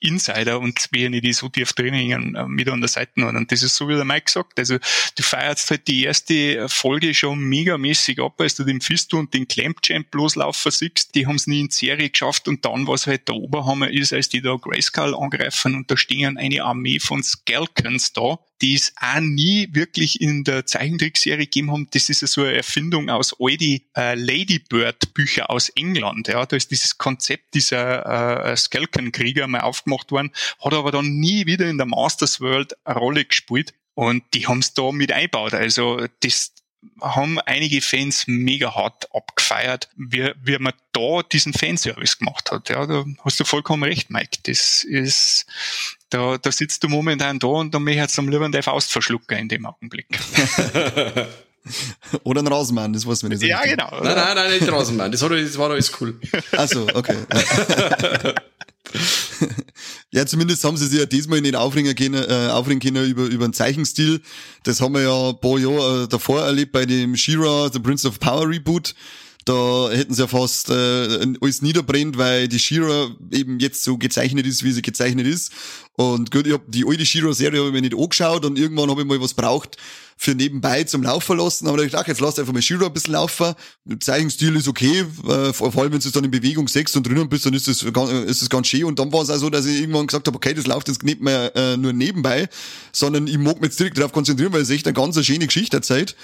Insider und ich die so tief drin hängen, äh, mit an der Seite haben. Und das ist so wie der Mike gesagt. Also du feierst halt die erste Folge schon megamäßig ab, als du den Fisto und den Clampchamp loslaufen siehst. Die haben es nie in Serie geschafft und dann, was halt der Oberhammer ist, als die da Grayskull angreifen und da stehen eine Armee von Skelkens da, die es auch nie wirklich in der Zeichentrickserie gegeben haben. Das ist so eine Erfindung aus die äh, Ladybird-Bücher aus England. Ja, da ist dieses Konzept dieser äh, Skelkenkrieger mal aufgemacht worden, hat aber dann nie wieder in der Masters World eine Rolle gespielt. Und die haben es da mit eingebaut. Also das haben einige Fans mega hart abgefeiert, wie, wie man da diesen Fanservice gemacht hat. Ja, da hast du vollkommen recht, Mike. Das ist, da, da sitzt du momentan da und dann möchtest du am lieber deine Faust verschlucken in dem Augenblick. Oder ein Rasenmann, das weiß man nicht. Ja, genau. Nein, nein, nein, nicht Rasenmann. Das, hat, das war alles cool. Also, okay. ja, zumindest haben sie sich ja diesmal nicht aufringen können, äh, aufringen können über, über einen Zeichenstil. Das haben wir ja ein paar Jahre äh, davor erlebt bei dem She-Ra, The Prince of Power Reboot. Da hätten sie ja fast äh, alles niederbrennt, weil die She-Ra eben jetzt so gezeichnet ist, wie sie gezeichnet ist. Und gut, ich hab die alte She-Ra-Serie hab ich mir nicht angeschaut und irgendwann habe ich mal was braucht für nebenbei zum Laufen lassen. Aber ich gedacht, jetzt lass einfach mal She-Ra ein bisschen laufen. Der Zeichenstil ist okay, äh, vor allem wenn du es dann in Bewegung sechst und drinnen bist, dann ist es ist es ganz schön. Und dann war es auch so, dass ich irgendwann gesagt habe, okay, das läuft jetzt nicht mehr äh, nur nebenbei, sondern ich mag mich jetzt direkt darauf konzentrieren, weil es echt eine ganz schöne Geschichte erzählt.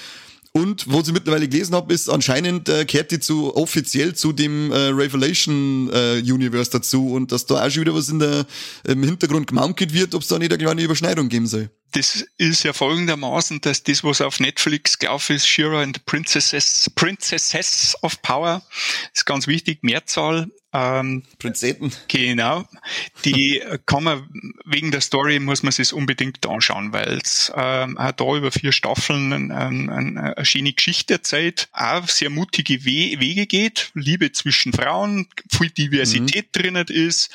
Und wo ich mittlerweile gelesen habe, ist anscheinend äh, kehrt die zu offiziell zu dem äh, Revelation äh, Universe dazu und dass da auch schon wieder was in der im Hintergrund gemunkelt wird, ob es da nicht eine kleine Überschneidung geben soll. Das ist ja folgendermaßen, dass das, was auf Netflix gelaufen ist, Shira and the Princesses, Princesses of Power, ist ganz wichtig, Mehrzahl, ähm, Prinzetten. Genau. Die kann man, wegen der Story muss man sich unbedingt anschauen, weil es ähm, auch da über vier Staffeln ein, eine schöne Geschichte erzählt, auch sehr mutige We Wege geht, Liebe zwischen Frauen, viel Diversität mhm. drinnen ist.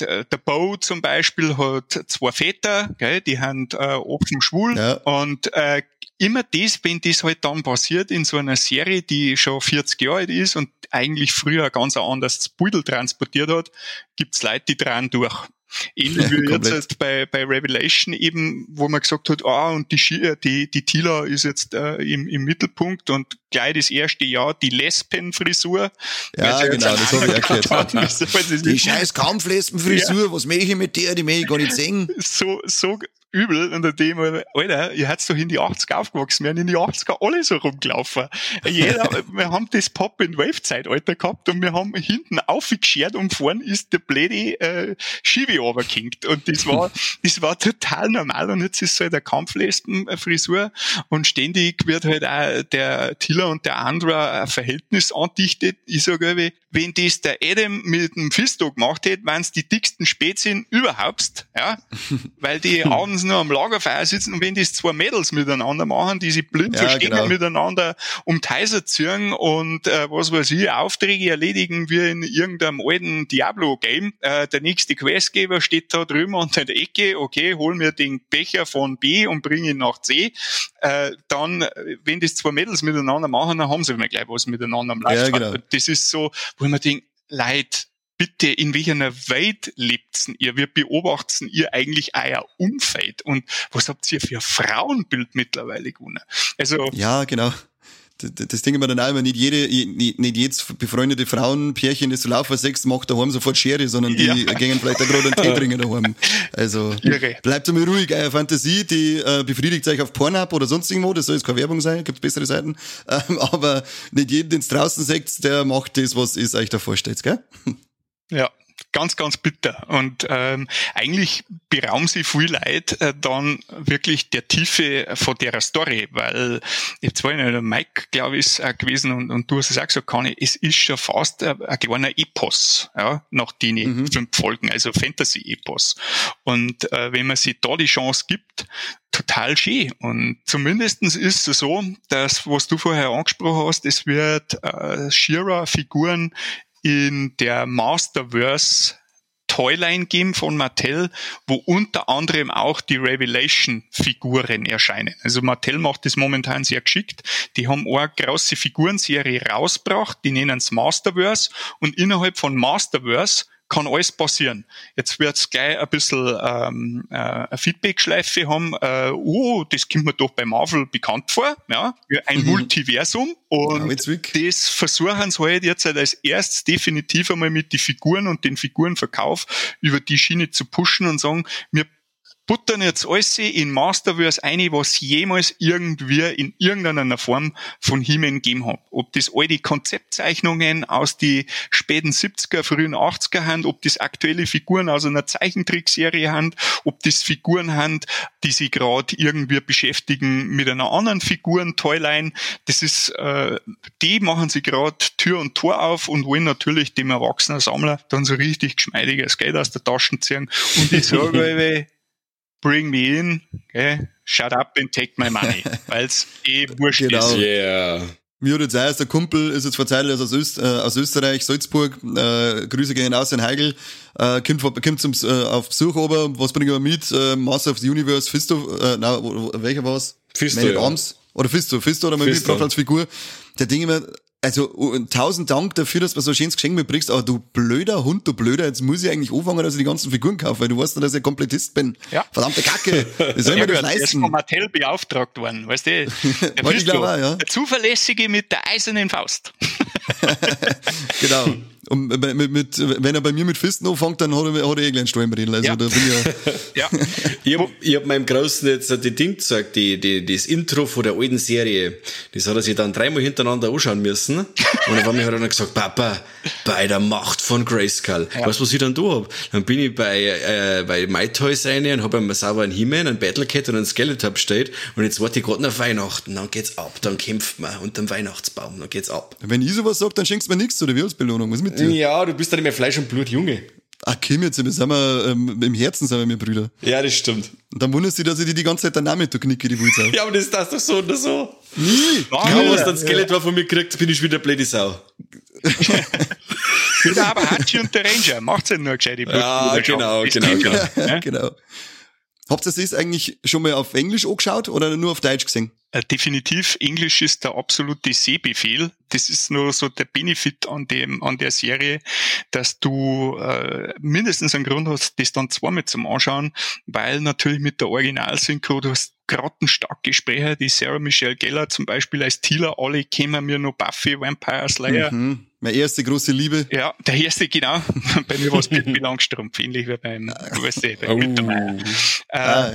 Der, der Bo zum Beispiel hat zwei Väter, gell, die haben äh, offen schwul ja. und äh, immer das, wenn das halt dann passiert in so einer Serie, die schon 40 Jahre alt ist und eigentlich früher ganz anders Pudel transportiert hat, gibt's Leute, die dran durch. Ähnlich wie ja, jetzt bei, bei Revelation eben, wo man gesagt hat, ah, und die, äh, die, die Tila ist jetzt äh, im, im Mittelpunkt und gleich das erste Jahr die Lesbenfrisur. Ja, genau, das habe ich erklärt. die scheiß Kampflesbenfrisur, ja. was mache ich mit der, die möchte ich gar nicht sehen. So, so, übel unter dem, Alter, ihr hat's doch in die 80er aufgewachsen, wir haben in die 80er alle so rumgelaufen. Jeder, wir haben das Pop in Wave-Zeitalter gehabt und wir haben hinten aufgeschert und vorn ist der blöde äh, Schiebe runtergekinkt. Und das war, das war total normal und jetzt ist so halt eine Kampflesben-Frisur und ständig wird halt auch der Tiller und der Andra ein Verhältnis andichtet. Ich sage, wenn das der Adam mit dem Fisto gemacht hätte, wären es die dicksten Spätzchen überhaupt, ja, weil die abends nur am Lagerfeuer sitzen und wenn das zwei Mädels miteinander machen, die sich blind ja, verstehen genau. miteinander um Teiser ziehen und äh, was weiß ich, Aufträge erledigen wie in irgendeinem alten Diablo-Game. Äh, der nächste Questgeber steht da drüben unter der Ecke, okay, hol mir den Becher von B und bring ihn nach C. Äh, dann, wenn das zwei Mädels miteinander machen, dann haben sie immer gleich was miteinander am Ja, genau. Das ist so, wo man denkt, Leid, bitte, in welcher Welt lebt ihr? Wir beobachten ihr eigentlich euer Umfeld. Und was habt ihr für ein Frauenbild mittlerweile gewonnen? Also. Ja, genau das Ding immer dann auch immer, nicht jede, nicht, nicht jedes befreundete Frauenpärchen, das so laufen sechs macht daheim sofort Schere, sondern die ja. gehen vielleicht auch gerade einen Tee trinken daheim. Also, Irre. bleibt einmal ruhig, eure Fantasie, die äh, befriedigt euch auf Pornhub oder sonst irgendwo, das soll jetzt keine Werbung sein, gibt bessere Seiten, ähm, aber nicht jeden, den es draußen seht, der macht das, was ihr euch da vorstellt, gell? Ja, ganz, ganz bitter. Und ähm, eigentlich berauben sie viel Leid äh, dann wirklich der Tiefe von der Story, weil jetzt war ja der Mike, glaube ich, ist auch gewesen und, und du hast es auch gesagt, Kani, es ist schon fast ein, ein kleiner Epos, ja, nach den mhm. fünf Folgen, also Fantasy-Epos. Und äh, wenn man sich da die Chance gibt, total schön. Und zumindestens ist es so, dass, was du vorher angesprochen hast, es wird äh, Shira-Figuren in der Masterverse Toyline geben von Mattel, wo unter anderem auch die Revelation-Figuren erscheinen. Also Mattel macht das momentan sehr geschickt. Die haben eine große Figurenserie rausgebracht, die nennen es Masterverse und innerhalb von Masterverse kann alles passieren. Jetzt wird's gleich ein bisschen ähm, äh, eine Feedback-Schleife haben, äh, oh, das kommt mir doch bei Marvel bekannt vor, ja, ein mhm. Multiversum und ja, das versuchen sie halt jetzt halt als erstes definitiv einmal mit den Figuren und den Figurenverkauf über die Schiene zu pushen und sagen, wir buttern jetzt alles in Masterverse ein, was jemals irgendwie in irgendeiner Form von He-Man gegeben hat. Ob das all die Konzeptzeichnungen aus die späten 70er, frühen 80er haben, ob das aktuelle Figuren aus einer Zeichentrickserie haben, ob das Figuren haben, die sich gerade irgendwie beschäftigen mit einer anderen Figuren, Toyline. Das ist, äh, die machen sie gerade Tür und Tor auf und wollen natürlich dem erwachsenen Sammler dann so richtig geschmeidiges Geld aus der Tasche ziehen. Und ich sage, bring me in, okay? shut up and take my money, weil's eh wurscht genau. ist. Yeah. Mir hat jetzt erst der Kumpel, ist jetzt verzeiht, aus, Öst, äh, aus Österreich, Salzburg, äh, Grüße gehen aus in Heigl, äh, kommt, kommt zum, äh, auf Besuch ober, was bringen wir mit? Äh, Master of the Universe, Fisto, äh, na, welcher war's? Fisto, Man ja. Arms? Oder Fisto, Fisto oder man mitgebracht als Figur. Der Ding immer, also tausend Dank dafür, dass du so ein schönes Geschenk mitbringst, aber du blöder Hund, du blöder, jetzt muss ich eigentlich anfangen, dass ich die ganzen Figuren kaufe, weil du weißt dass ich Komplettist bin. Ja. Verdammte Kacke. Wie soll ich ja, mir das leisten? Ist von Mattel beauftragt worden, weißt du? Der, ich glaube, ja. der Zuverlässige mit der eisernen Faust. genau. Und mit, mit, wenn er bei mir mit Fisten anfängt, dann hat er, hat er eh gleich Stollen reden. Also ja. da bin ich ja. ich hab, ich hab meinem Großen jetzt die Ding gesagt, die, die, das Intro von der alten Serie. Das hat er sich dann dreimal hintereinander anschauen müssen. Und auf einmal hat er dann gesagt, Papa, bei der Macht von Grayskull. Ja. Weißt du, was ich dann da hab? Dann bin ich bei, äh, bei My Toys rein und hab einmal sauber einen He-Man, einen Battlecat und einen Skeleton bestellt. Und jetzt warte ich gerade nach Weihnachten. Dann geht's ab. Dann kämpft man unter dem Weihnachtsbaum. Dann geht's ab. Wenn ich sowas sag, dann schenkst du mir nichts, oder wie als Belohnung? Was mit dir? Ja, du bist dann mehr Fleisch und Blut, Junge. Ach, Kim, jetzt sind wir, ähm, im Herzen sind wir mir Brüder. Ja, das stimmt. Und dann wunderst du, dass ich dir die ganze Zeit den Namen knicke, die Wulzau. ja, aber das ist das doch so oder so. Nie. Kaum was dann Skeletor ja. von mir kriegt, bin ich wieder blöde Sau. ja, aber Hachi und der Ranger, macht's ja nur gescheit. Ja, genau, genau, genau. genau. Habt ihr das eigentlich schon mal auf Englisch angeschaut oder nur auf Deutsch gesehen? Äh, definitiv, Englisch ist der absolute Sehbefehl. Das ist nur so der Benefit an dem, an der Serie, dass du äh, mindestens einen Grund hast, das dann zweimal zum Anschauen, weil natürlich mit der Originalsynchro, du hast grottenstarke Sprecher, die Sarah Michelle Geller zum Beispiel als Tila, alle kennen mir nur Buffy, Vampire Slayer. Mhm. Meine erste große Liebe. Ja, der erste, genau. bei mir war es Pippi Langstrumpf, ähnlich wie beim, weißt du, beim oh. Äh, ah,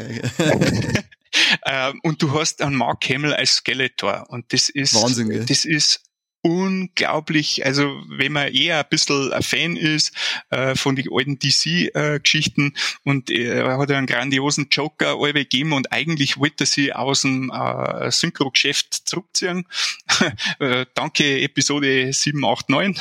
ähm, und du hast einen Mark Hamill als Skeletor und das ist Wahnsinn, gell? das ist unglaublich, also wenn man eher ein bisschen ein Fan ist äh, von den alten DC-Geschichten äh, und er hat einen grandiosen Joker alle gegeben und eigentlich wollte er sie aus dem äh, Synchro-Geschäft zurückziehen. äh, danke Episode 7, 8, 9.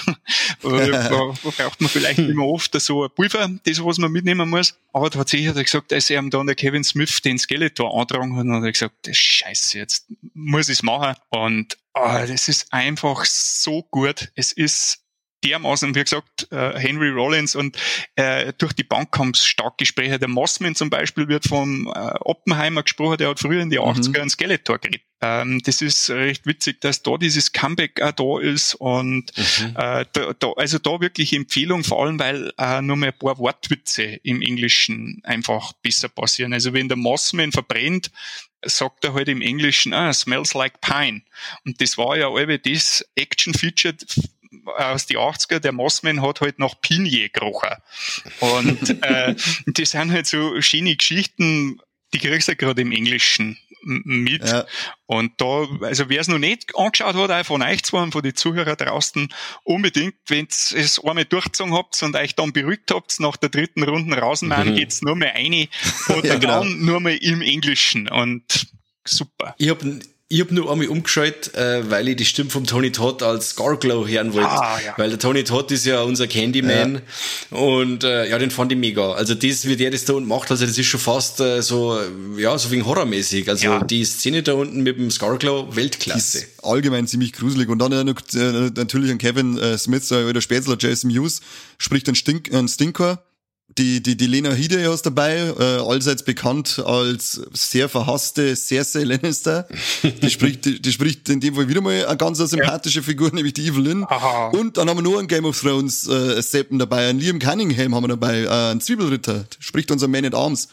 da braucht man vielleicht immer oft so ein Pulver, das was man mitnehmen muss. Aber tatsächlich hat er gesagt, als er ihm dann der Kevin Smith den Skeletor antragen hat, hat er gesagt, das Scheiße, jetzt muss ich es machen. Und oh, das ist einfach so gut. Es ist dermaßen, wie gesagt, äh, Henry Rollins und äh, durch die Bank haben es stark Gespräche. Der Mossman zum Beispiel wird vom äh, Oppenheimer gesprochen, der hat früher in die 80er mhm. einen Skeletor geredet. Ähm, das ist recht witzig, dass da dieses Comeback auch da ist und mhm. äh, da, da, also da wirklich Empfehlung, vor allem weil äh, nur mal ein paar Wortwitze im Englischen einfach besser passieren. Also wenn der Mossman verbrennt, sagt er halt im Englischen, ah, smells like pine. Und das war ja alle das Action-Feature aus die 80er, der Mossman hat halt nach Pinie gerochen. Und äh, das sind halt so schöne Geschichten, die kriegst du gerade im Englischen mit. Ja. Und da, also wer es noch nicht angeschaut hat, auch von euch zwei und von den Zuhörern draußen, unbedingt, wenn ihr es einmal durchgezogen habt und euch dann beruhigt habt, nach der dritten Runde rausmachen, mhm. geht's nur mehr eine oder ja, genau. dann nur mehr im Englischen und super. Ich hab ich habe nur einmal umgeschaltet, äh, weil ich die Stimme vom Tony Todd als Scarglow hören wollte. Ah, ja. Weil der Tony Todd ist ja unser Candyman. Ja. Und äh, ja, den fand ich mega. Also das, wie der das da unten macht, also das ist schon fast äh, so, ja, so wegen horrormäßig. Also ja. die Szene da unten mit dem Scarglow, Weltklasse. Allgemein ziemlich gruselig. Und dann äh, natürlich ein Kevin äh, Smith, äh, oder Spätzler, Jason Hughes, spricht einen, Stink, einen Stinker die, die, die Lena Headey ist dabei, äh, allseits bekannt als sehr verhasste Cersei Lannister. Die spricht, die, die spricht in dem Fall wieder mal eine ganz sympathische ja. Figur, nämlich die Evelyn. Aha. Und dann haben wir noch einen Game of Thrones äh, Seppen dabei, einen Liam Cunningham haben wir dabei, äh, einen Zwiebelritter, spricht unser Man at Arms.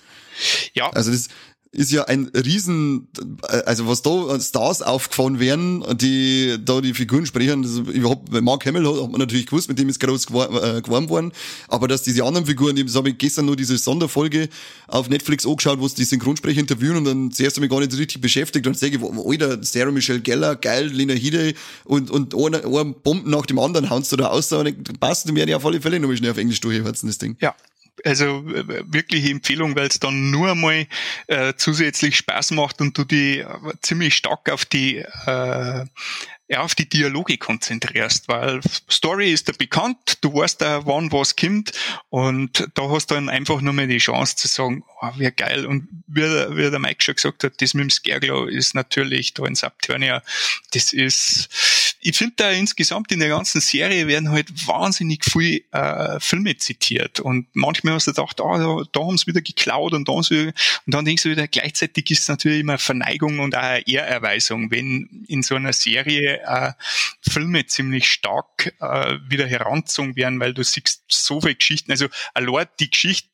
Ja. Also das, ist ja ein riesen, äh, also was da Stars aufgefahren werden, die da die Figuren sprechen, das überhaupt, Mark Hamill hat, hat man natürlich gewusst, mit dem ist groß äh, geworden worden, aber dass diese anderen Figuren, das habe ich gestern nur diese Sonderfolge auf Netflix angeschaut, wo sie die Synchronsprecher interviewen und dann zuerst habe ich gar nicht richtig beschäftigt und sage, Alter, Sarah Michelle Geller, geil, Lena Headey und, und einer, einer Bomben nach dem anderen haust du da aus, und passt, mir ja auf alle Fälle nochmal schnell auf Englisch durchhörzen, das Ding. Ja, also wirkliche Empfehlung, weil es dann nur mal äh, zusätzlich Spaß macht und du die äh, ziemlich stark auf die äh, ja, auf die Dialoge konzentrierst, weil Story ist da bekannt, du weißt da, wann was kommt und da hast du dann einfach nur mal die Chance zu sagen, oh, wie geil. Und wie, wie der Mike schon gesagt hat, das mit dem Scareglow ist natürlich da in Subturnia, das ist, ich finde da insgesamt in der ganzen Serie werden halt wahnsinnig viel äh, Filme zitiert und manchmal hast du gedacht, ah, da, da haben sie wieder geklaut und da haben sie, und dann denkst du wieder, gleichzeitig ist es natürlich immer Verneigung und auch eine Ehrerweisung, wenn in so einer Serie äh, Filme ziemlich stark äh, wieder herangezogen werden, weil du siehst so viele Geschichten. Also allein die Geschichte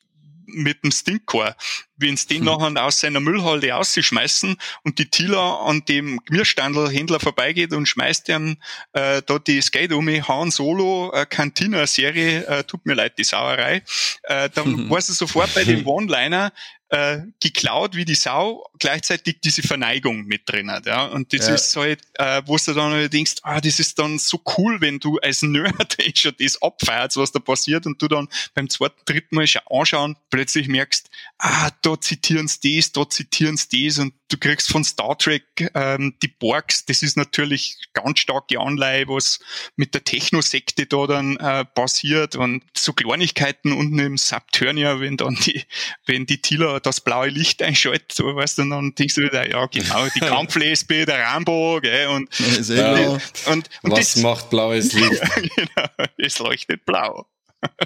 mit dem Stinkcore, wenn sie den hm. nachher aus seiner Müllhalde rausschmeißen und die Tila an dem Gemüsestandelhändler vorbeigeht und schmeißt ihm äh, da die Skate um, Han Solo, äh, Cantina-Serie, äh, tut mir leid, die Sauerei, äh, dann weißt du sofort bei dem One-Liner, äh, geklaut wie die Sau, gleichzeitig diese Verneigung mit drin hat. Ja? Und das ja. ist halt, äh, wo du dann halt denkst, ah, das ist dann so cool, wenn du als Nerd eh schon das abfeierst, was da passiert und du dann beim zweiten, dritten Mal schon anschauen, plötzlich merkst, ah, da zitieren sie das, da zitieren sie das und du kriegst von Star Trek ähm, die Borgs, das ist natürlich ganz starke Anleihe, was mit der Techno-Sekte da dann äh, passiert und so Kleinigkeiten unten im Subturnia, wenn dann die, wenn die Tila das blaue Licht einschaltet, so, weißt du, dann denkst du wieder, ja genau, die Kampflesbe, der Rambo, gell, und, ja, und, und, und, Was das, macht blaues Licht? genau, es leuchtet blau.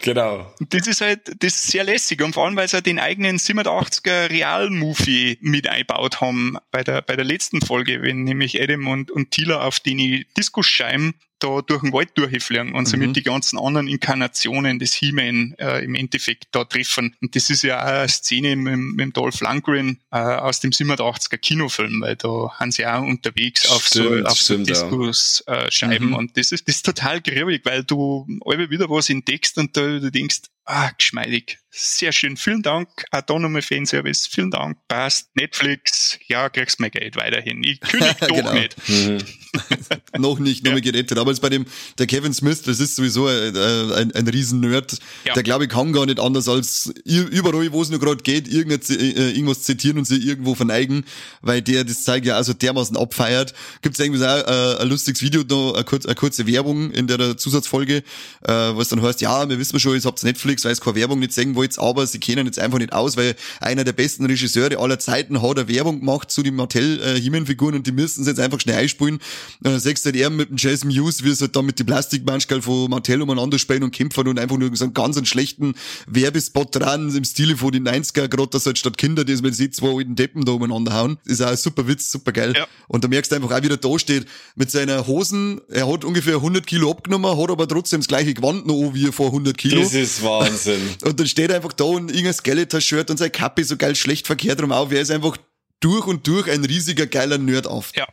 Genau. Das ist halt, das ist sehr lässig und vor allem, weil sie halt den eigenen 87er Real-Movie mit einbaut haben bei der, bei der letzten Folge, wenn nämlich Adam und, und Tila auf die Diskusscheiben da durch den Wald durchfliegen und somit mhm. die ganzen anderen Inkarnationen des He-Man äh, im Endeffekt da treffen. Und das ist ja auch eine Szene mit, mit Dolph Lundgren äh, aus dem 87er Kinofilm, weil da haben sie auch unterwegs auf stimmt, so, auf so Diskusscheiben. Äh, mhm. Und das ist, das ist total grübig, weil du immer wieder was entdeckst und da du denkst, ah, geschmeidig. Sehr schön. Vielen Dank. Auch da nochmal Fanservice. Vielen Dank. Passt. Netflix. Ja, kriegst mein Geld weiterhin. Ich kündige doch genau. nicht. Mhm. noch nicht, noch ja. gerettet. Aber jetzt bei dem, der Kevin Smith, das ist sowieso ein, ein, ein Riesen-Nerd. Ja. Der glaube ich kann gar nicht anders als überall, wo es nur gerade geht, äh, irgendwas zitieren und sich irgendwo verneigen, weil der das Zeug ja also dermaßen abfeiert. Gibt es irgendwie auch äh, ein lustiges Video, da eine kurze Werbung in der Zusatzfolge, äh, was dann heißt, ja, wir wissen schon, ihr habt Netflix, weil es keine Werbung nicht sehen wollt, aber sie kennen jetzt einfach nicht aus, weil einer der besten Regisseure aller Zeiten hat eine Werbung gemacht zu den Mattel-He-Man-Figuren und die müssten es jetzt einfach schnell einspielen und dann siehst du halt er mit dem Jason Mewes, wie halt dann mit die Plastikmanschkel von Mattel umeinander spielen und kämpfen und einfach nur so einen ganz schlechten Werbespot dran im Stile von den 90er, gerade dass halt statt Kinder, die man sieht, zwei alten Deppen da umeinander hauen. ist auch ein super Witz, super geil. Ja. Und da merkst du einfach auch, wie er da steht mit seiner Hosen. Er hat ungefähr 100 Kilo abgenommen, hat aber trotzdem das gleiche Gewand noch wie vor 100 Kilo. Das ist Wahnsinn. und dann steht er einfach da und irgendein Skeletor-Shirt und sein Kappe so geil schlecht verkehrt rum auf. Er ist einfach durch und durch ein riesiger geiler Nerd auf. Ja,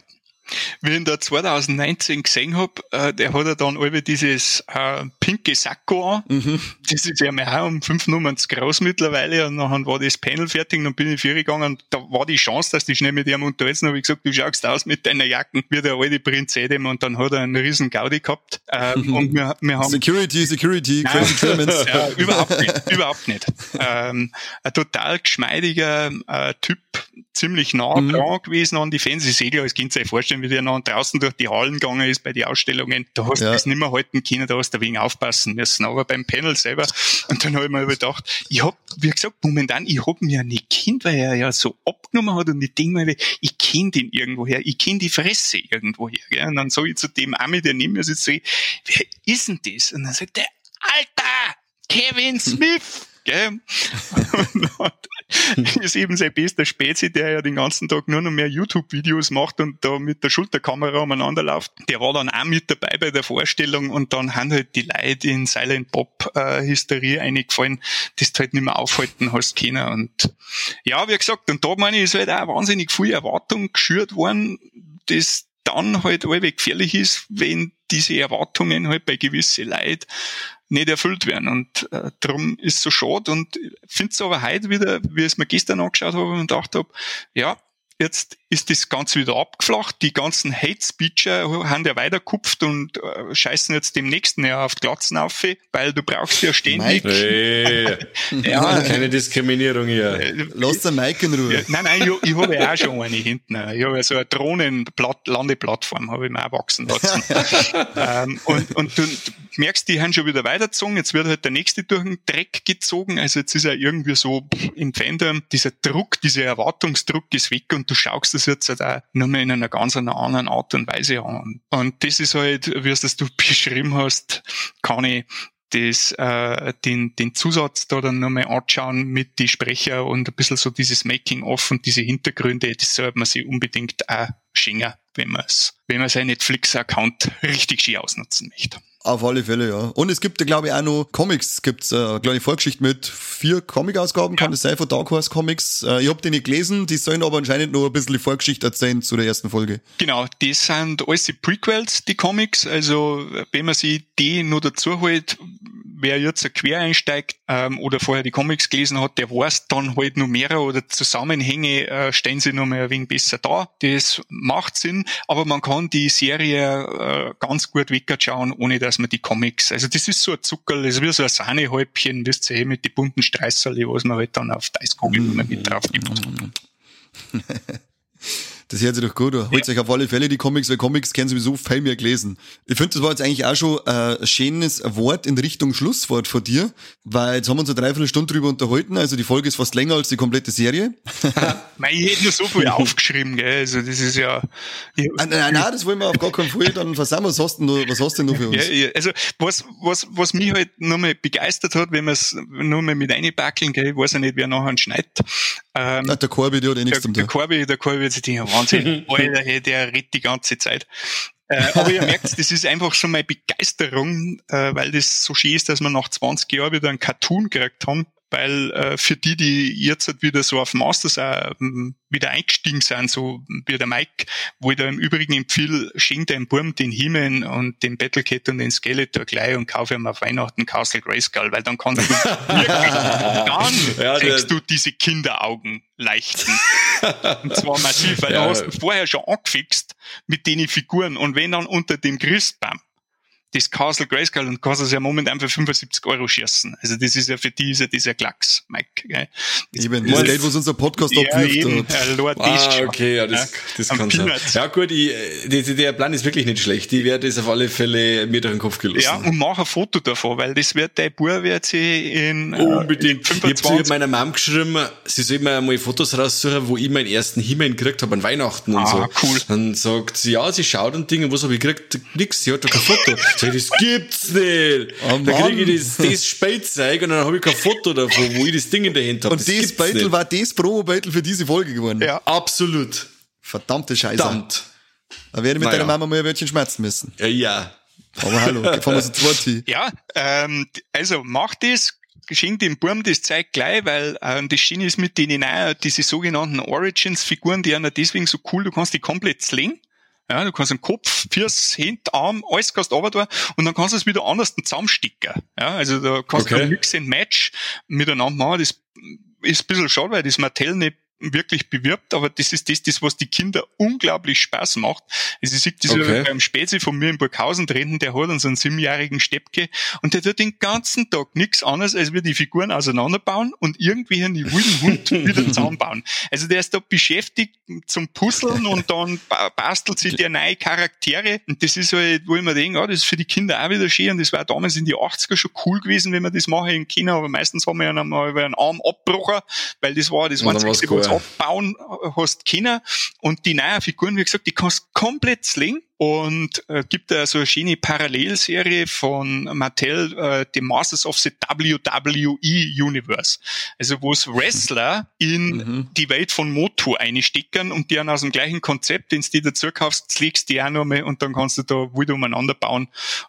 wie ich ihn da 2019 gesehen hab, äh, der hat ja dann alle dieses äh, pinke Sakko an. Mhm. Das ist ja mir auch um fünf Nummern zu groß mittlerweile. Und dann war das Panel fertig, dann bin ich gegangen. Da war die Chance, dass die schnell mit ihm unterhalten. habe ich gesagt, du schaust aus mit deiner Jacken wie der alte Prinz Edem. Und dann hat er einen riesen Gaudi gehabt. Äh, mhm. und wir, wir haben Security, Security, Crazy Clemens. ja, überhaupt nicht, überhaupt nicht. Ähm, ein total geschmeidiger äh, Typ, ziemlich nah mhm. dran gewesen an die Fans. Ich sehe ja als Kind sich vorstellen, wie der noch draußen durch die Hallen gegangen ist bei den Ausstellungen. Da hast du ja. das nicht mehr halten können, da hast du wegen aufpassen müssen. Aber beim Panel selber, und dann habe ich mir überdacht, ich hab, wie gesagt, momentan, ich hab mir ja nicht kennt, weil er ja so abgenommen hat und ich denke mir, ich kenne den irgendwoher, ich kenne die Fresse irgendwoher. Gell? Und dann sage ich zu dem Ami, der neben mir sitzt, so, wer ist denn das? Und dann sagt er, Alter, Kevin Smith! Gell? ist eben sein bester Spezi, der ja den ganzen Tag nur noch mehr YouTube-Videos macht und da mit der Schulterkamera umeinander läuft. Der war dann auch mit dabei bei der Vorstellung und dann haben halt die Leute in Silent Pop äh, eingefallen, das du halt nicht mehr aufhalten hast können. Und ja, wie gesagt, und da meine ich, ist halt auch wahnsinnig viel Erwartung geschürt worden, das dann halt allweg gefährlich ist, wenn diese Erwartungen halt bei gewissen Leid nicht erfüllt werden. Und äh, darum ist so schade. Und finde es aber heute wieder, wie ich es mir gestern angeschaut habe und gedacht habe, ja, jetzt ist das Ganze wieder abgeflacht. Die ganzen Hate-Speecher haben ja weiterkupft und äh, scheißen jetzt dem nächsten Jahr auf die Glatzen auf, weil du brauchst ja ständig. Hey, ja, keine Diskriminierung hier. Äh, Lass den Mike in Ruhe. Ja, nein, nein, ich, ich habe ja auch schon eine hinten. Ich habe ja so eine Drohnen-Landeplattform, habe ich mir auch wachsen lassen. ähm, und, und du merkst, die haben schon wieder weitergezogen. Jetzt wird halt der nächste durch den Dreck gezogen. Also jetzt ist ja irgendwie so im Fandom, dieser Druck, dieser Erwartungsdruck ist weg und du schaust das jetzt halt auch nur mehr in einer ganz anderen Art und Weise an. Und das ist halt, wie es das du beschrieben hast, kann ich das, äh, den, den Zusatz da dann nochmal anschauen mit die Sprecher und ein bisschen so dieses Making-of und diese Hintergründe, das sollte man sich unbedingt auch schenken, wenn man es, wenn man seinen Netflix-Account richtig schön ausnutzen möchte. Auf alle Fälle, ja. Und es gibt ja, glaube ich, auch noch Comics. Gibt's äh, eine kleine Vorgeschichte mit vier Comic-Ausgaben, ja. kann das sein, von Dark Horse Comics. Äh, ich habe die nicht gelesen, die sollen aber anscheinend noch ein bisschen die Vorgeschichte erzählen zu der ersten Folge. Genau, die sind alles die Prequels, die Comics. Also, wenn man sich die nur dazu holt, wer jetzt quer einsteigt ähm, oder vorher die Comics gelesen hat, der weiß dann halt noch mehrere oder Zusammenhänge äh, stehen sie noch mal ein wenig besser da. Das macht Sinn, aber man kann die Serie äh, ganz gut wegschauen, ohne dass man die Comics, also das ist so ein Zuckerl, das ist wie so ein Sahnehäubchen, wisst ihr, mit den bunten Streißerli, was man halt dann auf Deiskugel mm. mit drauf gibt. Das hört sich doch gut an. Holt ja. euch auf alle Fälle die Comics, weil Comics kennen sowieso viel mehr gelesen. Ich finde, das war jetzt eigentlich auch schon äh, ein schönes Wort in Richtung Schlusswort von dir, weil jetzt haben wir uns eine Dreiviertelstunde drüber unterhalten, also die Folge ist fast länger als die komplette Serie. nein, ich hätte nur so viel aufgeschrieben, gell, also das ist ja... Ah, nein, nein, das wollen wir auf gar keinen Fall, dann versagen was hast du noch, was hast du denn noch für uns? Ja, ja, also was, was, was mich halt nochmal begeistert hat, wenn wir es nochmal mit einbackeln, gell, ich weiß ja nicht, wer nachher schneidet. Ähm, Ach, der Corby, der hat eh nichts zum Der Corby, der Corby wird sich denken, Wahnsinn, Alter, hey, der redet die ganze Zeit. Äh, aber ihr merkt, das ist einfach schon mal Begeisterung, äh, weil das so schön ist, dass wir nach 20 Jahren wieder einen Cartoon gekriegt haben weil äh, für die, die jetzt halt wieder so auf Masters auch ähm, wieder eingestiegen sind, so wie der Mike, wo ich da im Übrigen empfehle, schenk deinem Burm den Himen und den Battlecat und den Skeletor gleich und kaufe ihm auf Weihnachten Castle Grayskull, weil dann kannst du wirklich, dann ja, kriegst du diese Kinderaugen leichten. und zwar massiv, weil ja. du hast vorher schon angefixt mit den Figuren und wenn dann unter dem Christbaum das Castle Grayskull und kannst es ja momentan für 75 Euro schießen. Also das ist ja für die ist ja dieser Klacks, Mike. Gell? Das eben, das Geld, was unser Podcast ja, abwirft. Eben, Lord ah, okay, ja, das, das kann sein. Ja gut, ich, die, der Plan ist wirklich nicht schlecht. Ich werde das auf alle Fälle mir durch den Kopf gelassen. Ja, und mach ein Foto davon, weil das wird dein Bub wird sie in äh, Unbedingt. In 25. Ich habe meiner Mom geschrieben, sie soll mir mal Fotos raussuchen, wo ich meinen ersten Himmel gekriegt habe an Weihnachten und ah, so. cool. Dann sagt sie, ja, sie schaut und Dinge, was habe ich gekriegt? Nix, sie hat doch kein Foto. Sag ich, das gibt's nicht. Oh, da kriege ich das, das Spielzeug und dann habe ich kein Foto davon, wo ich das Ding in der Hand habe. Und das, das Beutel war das Promo-Beutel für diese Folge geworden. Ja. Absolut. Verdammte Scheiße. Verdammt. Da werde ich mit naja. deiner Mama mal ein Wörtchen schmerzen müssen. Ja, ja. Aber hallo, fahren wir so zwei Ja, ähm, also mach das, geschenk dem Burm das Zeug gleich, weil ähm, das Schöne ist mit denen auch, diese sogenannten Origins-Figuren, die sind deswegen so cool, du kannst die komplett slingen. Ja, du kannst den Kopf, Fürs, Hände, Arm, alles kannst du runter und dann kannst du es wieder anders zusammensticken. Ja, also da kannst okay. du Mix and Match miteinander machen. Das ist ein bisschen schade, weil das Mattel nicht wirklich bewirbt, aber das ist das, das was die Kinder unglaublich Spaß macht. Also ich sehe das okay. beim Spezi von mir in Burghausen treten, der hat uns einen siebenjährigen Steppke und der tut den ganzen Tag nichts anderes, als wir die Figuren auseinanderbauen und irgendwie einen wilden Hund wieder zusammenbauen. Also der ist da beschäftigt zum Puzzeln und dann bastelt sich der neue Charaktere und das ist halt, wo ich mir denke, ja, das ist für die Kinder auch wieder schön und das war damals in die 80er schon cool gewesen, wenn man das machen in China, aber meistens haben wir ja einmal einen Arm abbrochen, weil das war das einzige, was abbauen hast Kinder. Und die neuen Figuren, wie gesagt, die kannst komplett slingen und äh, gibt da so eine schöne Parallelserie von Mattel, äh, The Masters of the WWE Universe. Also wo es Wrestler in mhm. die Welt von Moto einstecken und die dann aus dem gleichen Konzept, den du dazu kaufst, legst die auch noch mal und dann kannst du da wieder umeinander bauen.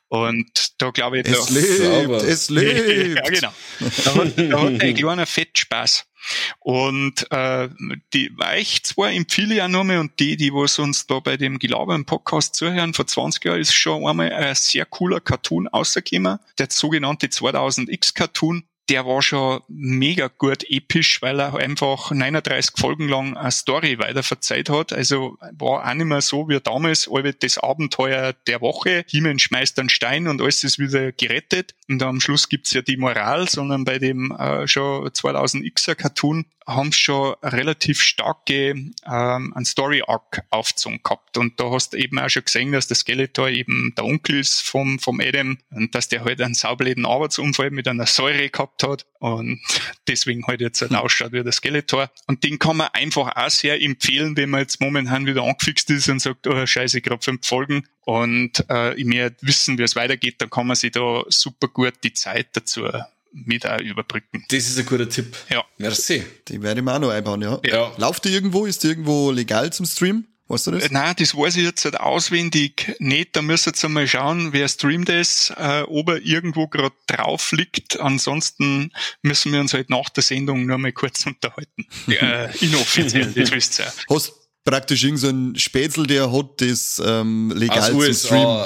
Und da glaube ich, es da, lebt, es lebt. ja, genau. Da hat, da hat ein kleiner Fett Spaß. Und äh, die Weich zwar empfehle ich auch nochmal und die, die was uns da bei dem Gelaber im Podcast zuhören, vor 20 Jahren ist schon einmal ein sehr cooler Cartoon rausgekommen, der sogenannte 2000X Cartoon der war schon mega gut episch, weil er einfach 39 Folgen lang eine Story weiter verzeiht hat. Also war auch nicht mehr so wie damals, das Abenteuer der Woche. Himen schmeißt einen Stein und alles ist wieder gerettet. Und am Schluss gibt's ja die Moral, sondern bei dem äh, schon 2000Xer Cartoon haben schon relativ starke ähm, einen Story Arc aufgezogen gehabt und da hast du eben auch schon gesehen, dass der Skeletor eben der Onkel ist vom vom Adam und dass der halt einen saubleden Arbeitsunfall mit einer Säure gehabt hat und deswegen halt jetzt halt ausschaut wie der Skeletor und den kann man einfach auch sehr empfehlen, wenn man jetzt momentan wieder angefixt ist und sagt, oh scheiße, gerade fünf Folgen und äh, ich mehr wissen, wie es weitergeht, dann kann man sich da super gut die Zeit dazu mit auch überbrücken. Das ist ein guter Tipp. Ja. Merci. Die werde ich mir auch noch einbauen, ja. ja. Lauft die irgendwo? Ist die irgendwo legal zum Stream? Weißt du das? Nein, das weiß ich jetzt halt auswendig nicht. Da müsst ihr jetzt einmal schauen, wer streamt das, äh, ob er irgendwo gerade drauf liegt. Ansonsten müssen wir uns halt nach der Sendung nur mal kurz unterhalten. äh, inoffiziell, das wisst ihr. Hast praktisch irgendein so Spätzl, der hat das ähm, legal zum Streamen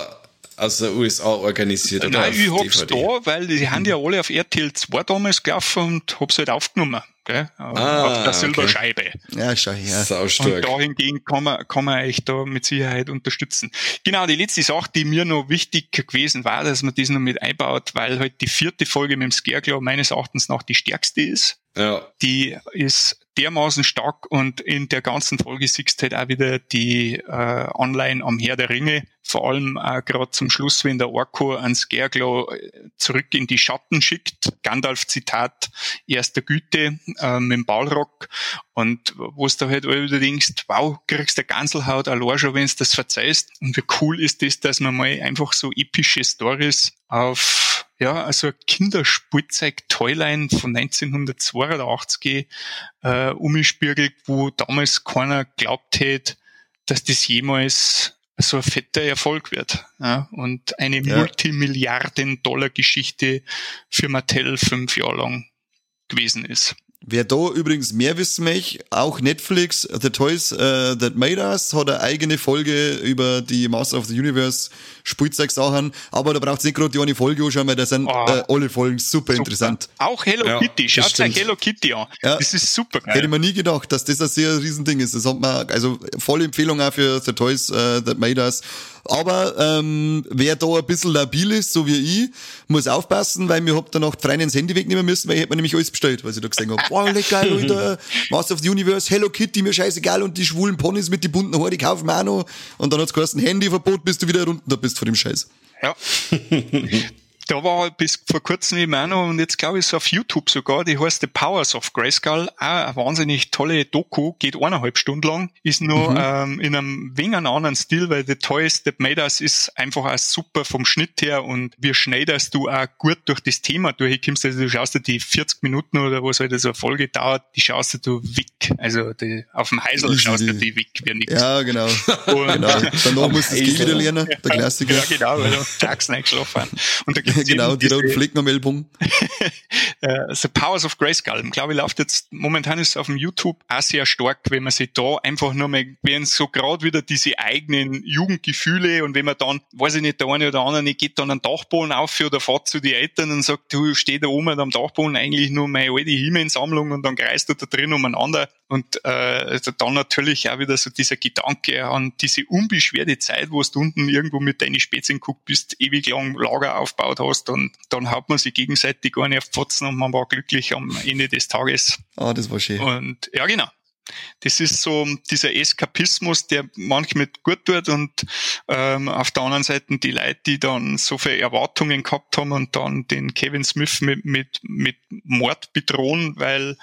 aus der USA organisiert? Oder Nein, ich hab's DVD? da, weil die haben ja alle auf RTL 2 damals gelaufen und hab's halt aufgenommen. Gell? Ah, auf der Silberscheibe. Okay. Ja, schau her. Saustark. Und da hingegen kann man, kann man euch da mit Sicherheit unterstützen. Genau, die letzte Sache, die mir noch wichtig gewesen war, dass man das noch mit einbaut, weil halt die vierte Folge mit dem Scarecrow meines Erachtens nach die stärkste ist. Ja. Die ist dermaßen stark und in der ganzen Folge siehst du halt auch wieder die äh, Online am Herr der Ringe, vor allem äh, gerade zum Schluss, wenn der Orko an Scareglow äh, zurück in die Schatten schickt. Gandalf Zitat erster Güte äh, mit dem Balrog und wo du halt alle wieder denkst, wow, kriegst du Ganselhaut allein schon, wenn du das verzeihst. Und wie cool ist das, dass man mal einfach so epische Stories auf ja, also Kinderspielzeug-Toyline von 1982 äh, umgespiegelt, wo damals keiner glaubt hätte, dass das jemals so ein fetter Erfolg wird. Ja, und eine ja. Multimilliarden-Dollar-Geschichte für Mattel fünf Jahre lang gewesen ist. Wer da übrigens mehr wissen möchte, auch Netflix, The Toys uh, That Made Us, hat eine eigene Folge über die Master of the Universe Spielzeugsachen, aber da braucht es nicht gerade die eine Folge anschauen, weil da sind oh, äh, alle Folgen super, super, interessant. Auch Hello ja, Kitty, schaut euch Hello Kitty an. Ja, das ist super geil. Hätte man nie gedacht, dass das ein sehr Riesending ist. Das hat man, also volle Empfehlung auch für The Toys uh, That Made Us. Aber ähm, wer da ein bisschen labil ist, so wie ich, muss aufpassen, weil mir hab danach die Freunde ins Handy wegnehmen müssen, weil ich hätte mir nämlich alles bestellt, was ich da gesehen hab. Boah, lecker, Alter, Master of the Universe, Hello Kitty, mir scheißegal und die schwulen Ponys mit die bunten Haaren, die kaufen wir auch noch. Und dann hat's geheißen, Handyverbot, bis du wieder unten da bist vor dem Scheiß. Ja. da war bis vor kurzem eben auch noch, und jetzt glaube ich so auf YouTube sogar, die heißt The Powers of Grayskull, auch eine wahnsinnig tolle Doku, geht eineinhalb Stunden lang, ist nur mhm. ähm, in einem wenig anderen Stil, weil The Toys That Made Us ist einfach auch super vom Schnitt her und wie schnell, dass du auch gut durch das Thema durchkommst, also du schaust dir die 40 Minuten oder was halt so eine Folge dauert, die schaust dir du weg, also die, auf dem Heisel schaust du die weg, wie nix. Ja, genau. Und genau. Danach musst du das wieder lernen, der Klassiker. Ja, genau, weil du tags nicht geschlafen Und da genau, die roten Flecken am Ellbogen. uh, The Powers of Grayskull. Ich glaube, läuft jetzt, momentan ist es auf dem YouTube auch sehr stark, wenn man sich da einfach nur mal, wenn so gerade wieder diese eigenen Jugendgefühle und wenn man dann, weiß ich nicht, der eine oder andere geht dann einen Dachboden auf oder fährt zu den Eltern und sagt, du steh da oben am Dachboden eigentlich nur meine alte Himensammlung und dann kreist du da drin umeinander und äh, also dann natürlich auch wieder so dieser Gedanke an diese unbeschwerte Zeit, wo du unten irgendwo mit deinen Spätzchen guckt bist, ewig lang Lager aufgebaut hast und dann haut man sich gegenseitig gar nicht auf Pfotzen und man war glücklich am Ende des Tages. Ah, das war schön. Und ja, genau. Das ist so dieser Eskapismus, der manchmal gut tut und ähm, auf der anderen Seite die Leute, die dann so viele Erwartungen gehabt haben und dann den Kevin Smith mit, mit, mit Mord bedrohen, weil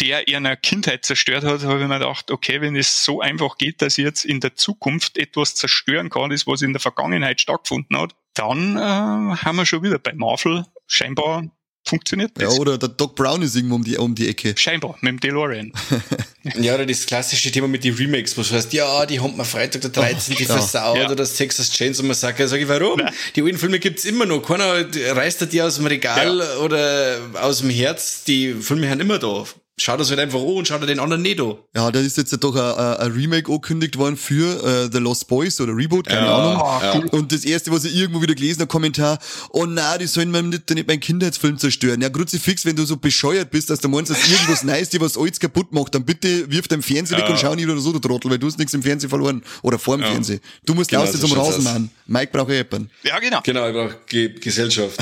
der ihre Kindheit zerstört hat, habe ich mir gedacht, okay, wenn es so einfach geht, dass ich jetzt in der Zukunft etwas zerstören kann, das was in der Vergangenheit stattgefunden hat, dann äh, haben wir schon wieder bei Marvel scheinbar funktioniert das. Ja, oder der Doc Brown ist irgendwo um die, um die Ecke. Scheinbar, mit dem DeLorean. ja, oder das klassische Thema mit den Remakes, wo du heißt, ja, die haben wir Freitag der 13. Oh, die ja. versaut, ja. oder das Texas Chainsaw Massacre. Sag ich, warum? Nein. Die alten Filme gibt's immer noch. Keiner reißt die aus dem Regal ja. oder aus dem Herz. Die Filme haben immer da. Schau das halt einfach an und schau dir den anderen nicht an. Ja, da ist jetzt doch ein, ein Remake angekündigt worden für uh, The Lost Boys oder Reboot, keine ja, Ahnung. Ja. Und das erste, was ich irgendwo wieder gelesen habe, Kommentar, oh nein, die sollen mir nicht, nicht meinen Kindheitsfilm zerstören. Ja, fix, wenn du so bescheuert bist, dass du meinst, dass irgendwas Nice dir was alles kaputt macht, dann bitte wirf dein Fernseher ja. weg und schau nicht oder so, du Trottel, weil du hast nichts im Fernsehen verloren. Oder vor dem ja. Fernsehen. Du musst genau, raus zum Rasen machen. Mike braucht jemanden. Ja, genau. Genau, ich brauche Ge Gesellschaft.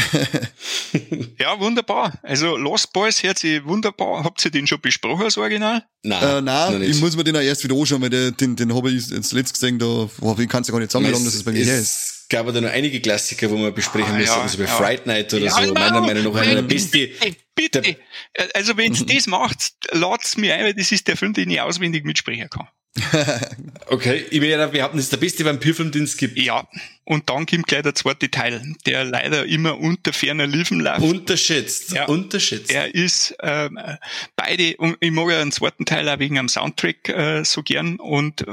ja, wunderbar. Also Lost Boys hört sich wunderbar. Habt ihr den schon besprochen? Also Original? Nein, äh, nein ich muss mir den auch erst wieder anschauen, weil den, den, den habe ich jetzt letzt gesehen, da, boah, ich kann es ja gar nicht sagen, wie lange das ist bei mir ist. Es gab da noch einige Klassiker, wo wir besprechen ah, müssen, ja, also bei ja. Fright Night oder ja, so, meiner Meinung nach einer der beste. Bitte, bitte. Also wenn es das macht, lad's mir ein, weil das ist der Film, den ich auswendig mitsprechen kann. okay, ich werde behaupten, das ist der beste Vampirfilm, den es gibt. Ja, und dann kommt gleich der zweite Teil, der leider immer unter ferner Liefen läuft. Unterschätzt, ja, unterschätzt. Er ist äh, beide, und ich mag ja den zweiten Teil auch wegen am Soundtrack äh, so gern und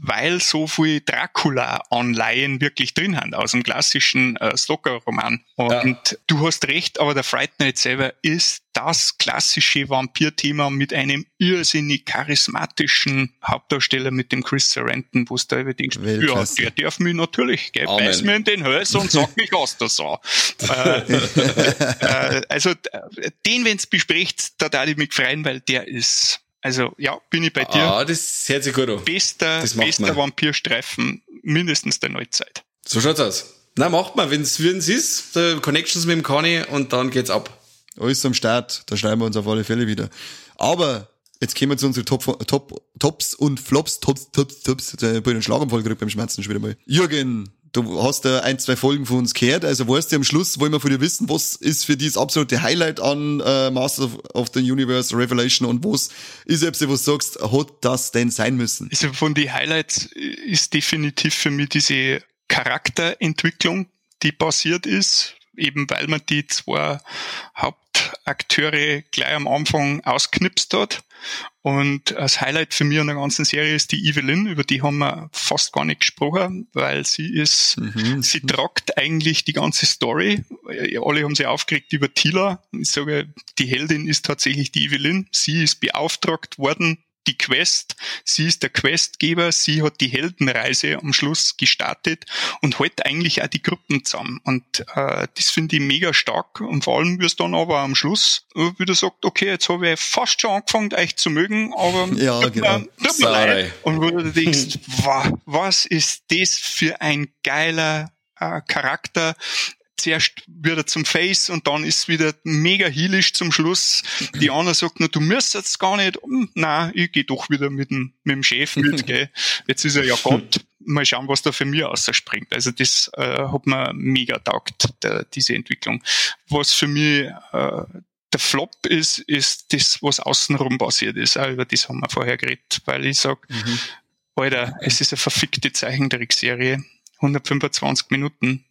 weil so viel Dracula-Anleihen wirklich drin haben aus dem klassischen äh, Stoker-Roman. Und ja. du hast recht, aber der Fright Night selber ist das klassische Vampir-Thema mit einem irrsinnig charismatischen Hauptdarsteller mit dem Chris Sarandon, wo es da über denkst, ja, der darf mich natürlich, gell, beiß mir in den Hals und sag mich aus der Sau. äh, äh, also den, wenn es bespricht, da darf ich mich freuen, weil der ist also ja, bin ich bei dir. Ah, das hört sich gut an. Bester, bester Vampirstreifen mindestens der Neuzeit. So schaut's aus. Na, macht mal, wenn's wenn's ist, Connections mit dem Kani und dann geht's ab. Alles am Start, da schreiben wir uns auf alle Fälle wieder. Aber jetzt kommen wir zu unseren Top, Top, Tops und Flops, Tops, Tops, Tops. Da bin ich einen Schlaganfall gekriegt beim Schmerzen schon wieder mal. Jürgen, du hast ja ein, zwei Folgen von uns gehört, also weißt du, am Schluss wollen wir von dir wissen, was ist für dich das absolute Highlight an äh, Masters of, of the Universe Revelation und was ist etwas, was du sagst, hat das denn sein müssen? Also von den Highlights ist definitiv für mich diese Charakterentwicklung, die passiert ist, eben weil man die zwei Hauptakteure gleich am Anfang ausknipst hat. Und das Highlight für mich an der ganzen Serie ist die Evelyn, über die haben wir fast gar nicht gesprochen, weil sie ist, mhm. sie tragt eigentlich die ganze Story. Alle haben sie aufgeregt über Tila. Ich sage, die Heldin ist tatsächlich die Evelyn. Sie ist beauftragt worden, die Quest. Sie ist der Questgeber, sie hat die Heldenreise am Schluss gestartet und hält eigentlich auch die Gruppen zusammen. Und äh, das finde ich mega stark. Und vor allem, wie es dann aber am Schluss wieder sagt, okay, jetzt habe ich fast schon angefangen, euch zu mögen, aber ja, tut, genau. mir, tut mir leid. Und wo du denkst, wow, was ist das für ein geiler äh, Charakter, zuerst wird er zum Face und dann ist wieder mega healisch zum Schluss. Die andere sagt nur, du musst jetzt gar nicht. Nein, ich gehe doch wieder mit dem, mit dem Chef mit, gell. Jetzt ist er ja Gott. Mal schauen, was da für mich ausspringt. Also das äh, hat mir mega taugt, der, diese Entwicklung. Was für mich äh, der Flop ist, ist das, was außenrum passiert ist. Auch über das haben wir vorher geredet, weil ich sag, mhm. Alter, es ist eine verfickte Zeichentrickserie. 125 Minuten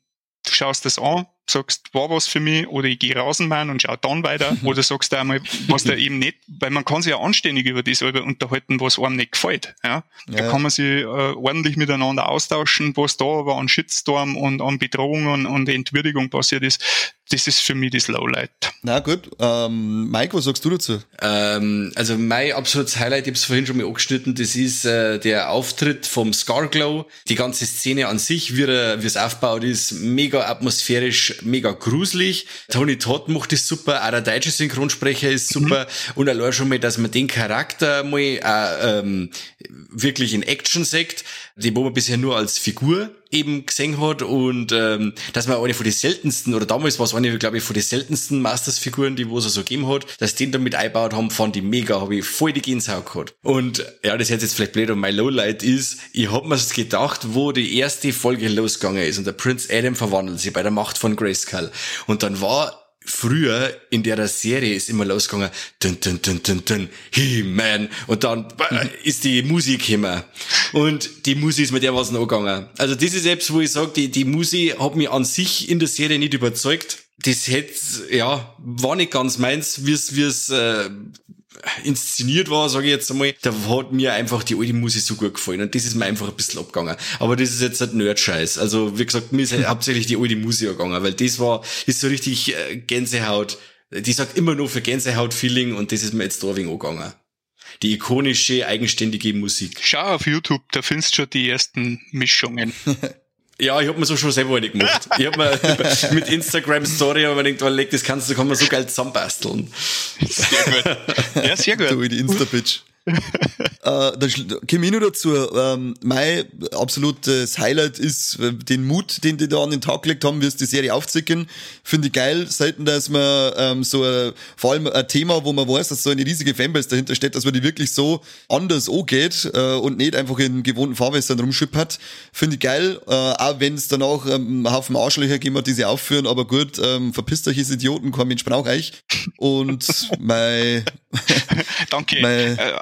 du schaust das an, sagst, war was für mich, oder ich gehe raus Mann und schau dann weiter, oder sagst du einmal, was da eben nicht, weil man kann sich ja anständig über das unterhalten, was einem nicht gefällt. Ja? ja. Da kann man sich äh, ordentlich miteinander austauschen, was da aber an Shitstorm und an Bedrohungen und Entwürdigung passiert ist das ist für mich das Lowlight. Na gut, ähm, Mike, was sagst du dazu? Ähm, also mein absolutes Highlight, ich habe es vorhin schon mal angeschnitten, das ist äh, der Auftritt vom Scarglow. Die ganze Szene an sich, wie, er, wie es aufgebaut ist, mega atmosphärisch, mega gruselig. Tony Todd macht das super, auch der deutsche Synchronsprecher ist super mhm. und allein schon mal, dass man den Charakter mal äh, ähm, wirklich in Action sagt, den wo man bisher nur als Figur eben gesehen hat und ähm, dass man eine von den seltensten, oder damals war es eine, glaube ich, von den seltensten Masters-Figuren, die wo es so gegeben hat, dass die den damit eingebaut haben, fand ich mega, habe ich voll die Gänsehaut gehabt. Und ja, das hört jetzt vielleicht blöd und mein Lowlight ist, ich hab mir gedacht, wo die erste Folge losgegangen ist und der Prince Adam verwandelt sich bei der Macht von Grayskull und dann war früher in der Serie ist immer losgegangen, dun, dun, dun, dun, dun, He-Man. Und dann äh, ist die Musik immer. Und die Musik ist mit der was noch gegangen. Also das ist selbst, wo ich sage, die, die Musik hat mich an sich in der Serie nicht überzeugt. Das hätte, ja, war nicht ganz meins, wie es, wie es, äh, inszeniert war, sage ich jetzt einmal, da hat mir einfach die alte Musik so gut gefallen und das ist mir einfach ein bisschen abgegangen. Aber das ist jetzt halt Nerd-Scheiß. Also wie gesagt, mir ist halt hauptsächlich die alte Musik gegangen, weil das war, ist so richtig äh, Gänsehaut. Die sagt immer nur für Gänsehaut-Feeling und das ist mir jetzt da ein wenig angegangen. Die ikonische, eigenständige Musik. Schau auf YouTube, da findest du schon die ersten Mischungen. Ja, ich hab mir so schon selber eine gemacht. Ich hab mir mit Instagram Story aber gedacht, weil das kannst du, kann man so geil zusammenbasteln. Sehr gut. Ja, sehr gut. So wie die Insta-Pitch. Äh, dann komme ich noch dazu. Ähm, mein absolutes Highlight ist äh, den Mut, den die da an den Tag gelegt haben, wie es die Serie aufzicken. Finde ich geil. Selten, dass man ähm, so äh, vor allem ein Thema, wo man weiß, dass so eine riesige Fanbase dahinter steht, dass man die wirklich so anders angeht äh, und nicht einfach in gewohnten Fahrwässern rumschippert. Finde ich geil. Äh, auch wenn es danach ähm, einen Haufen Arschlöcher hat, die sie aufführen, aber gut, ähm, verpisst euch, ist Idioten, kein Mensch braucht euch. Und mein Danke. mein, äh,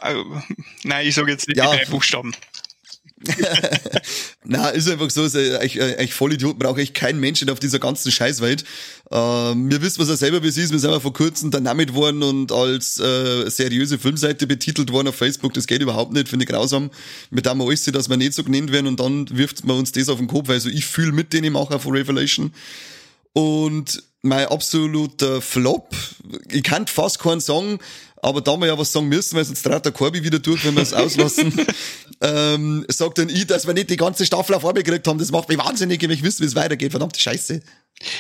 nein, ich sage jetzt nicht ja. die drei Buchstaben. Na, ist einfach so, ich, ich Vollidiot brauche ich keinen Menschen auf dieser ganzen Scheißwelt. Äh, wir wissen, was er selber bis ist. Wir sind ja vor kurzem damit worden und als äh, seriöse Filmseite betitelt worden auf Facebook. Das geht überhaupt nicht, finde ich grausam. Mit dem alles, dass wir nicht so genannt werden und dann wirft man uns das auf den Kopf. Also ich fühle mit denen auch von Revelation. Und mein absoluter Flop, ich kann fast keinen Song, aber da wir ja was sagen müssen, weil sonst traut der Korbi wieder durch, wenn wir es auslassen, ähm, sagt dann ich, dass wir nicht die ganze Staffel auf einmal gekriegt haben. Das macht mich wahnsinnig, wenn ich wüsste, wie es weitergeht. Verdammte Scheiße.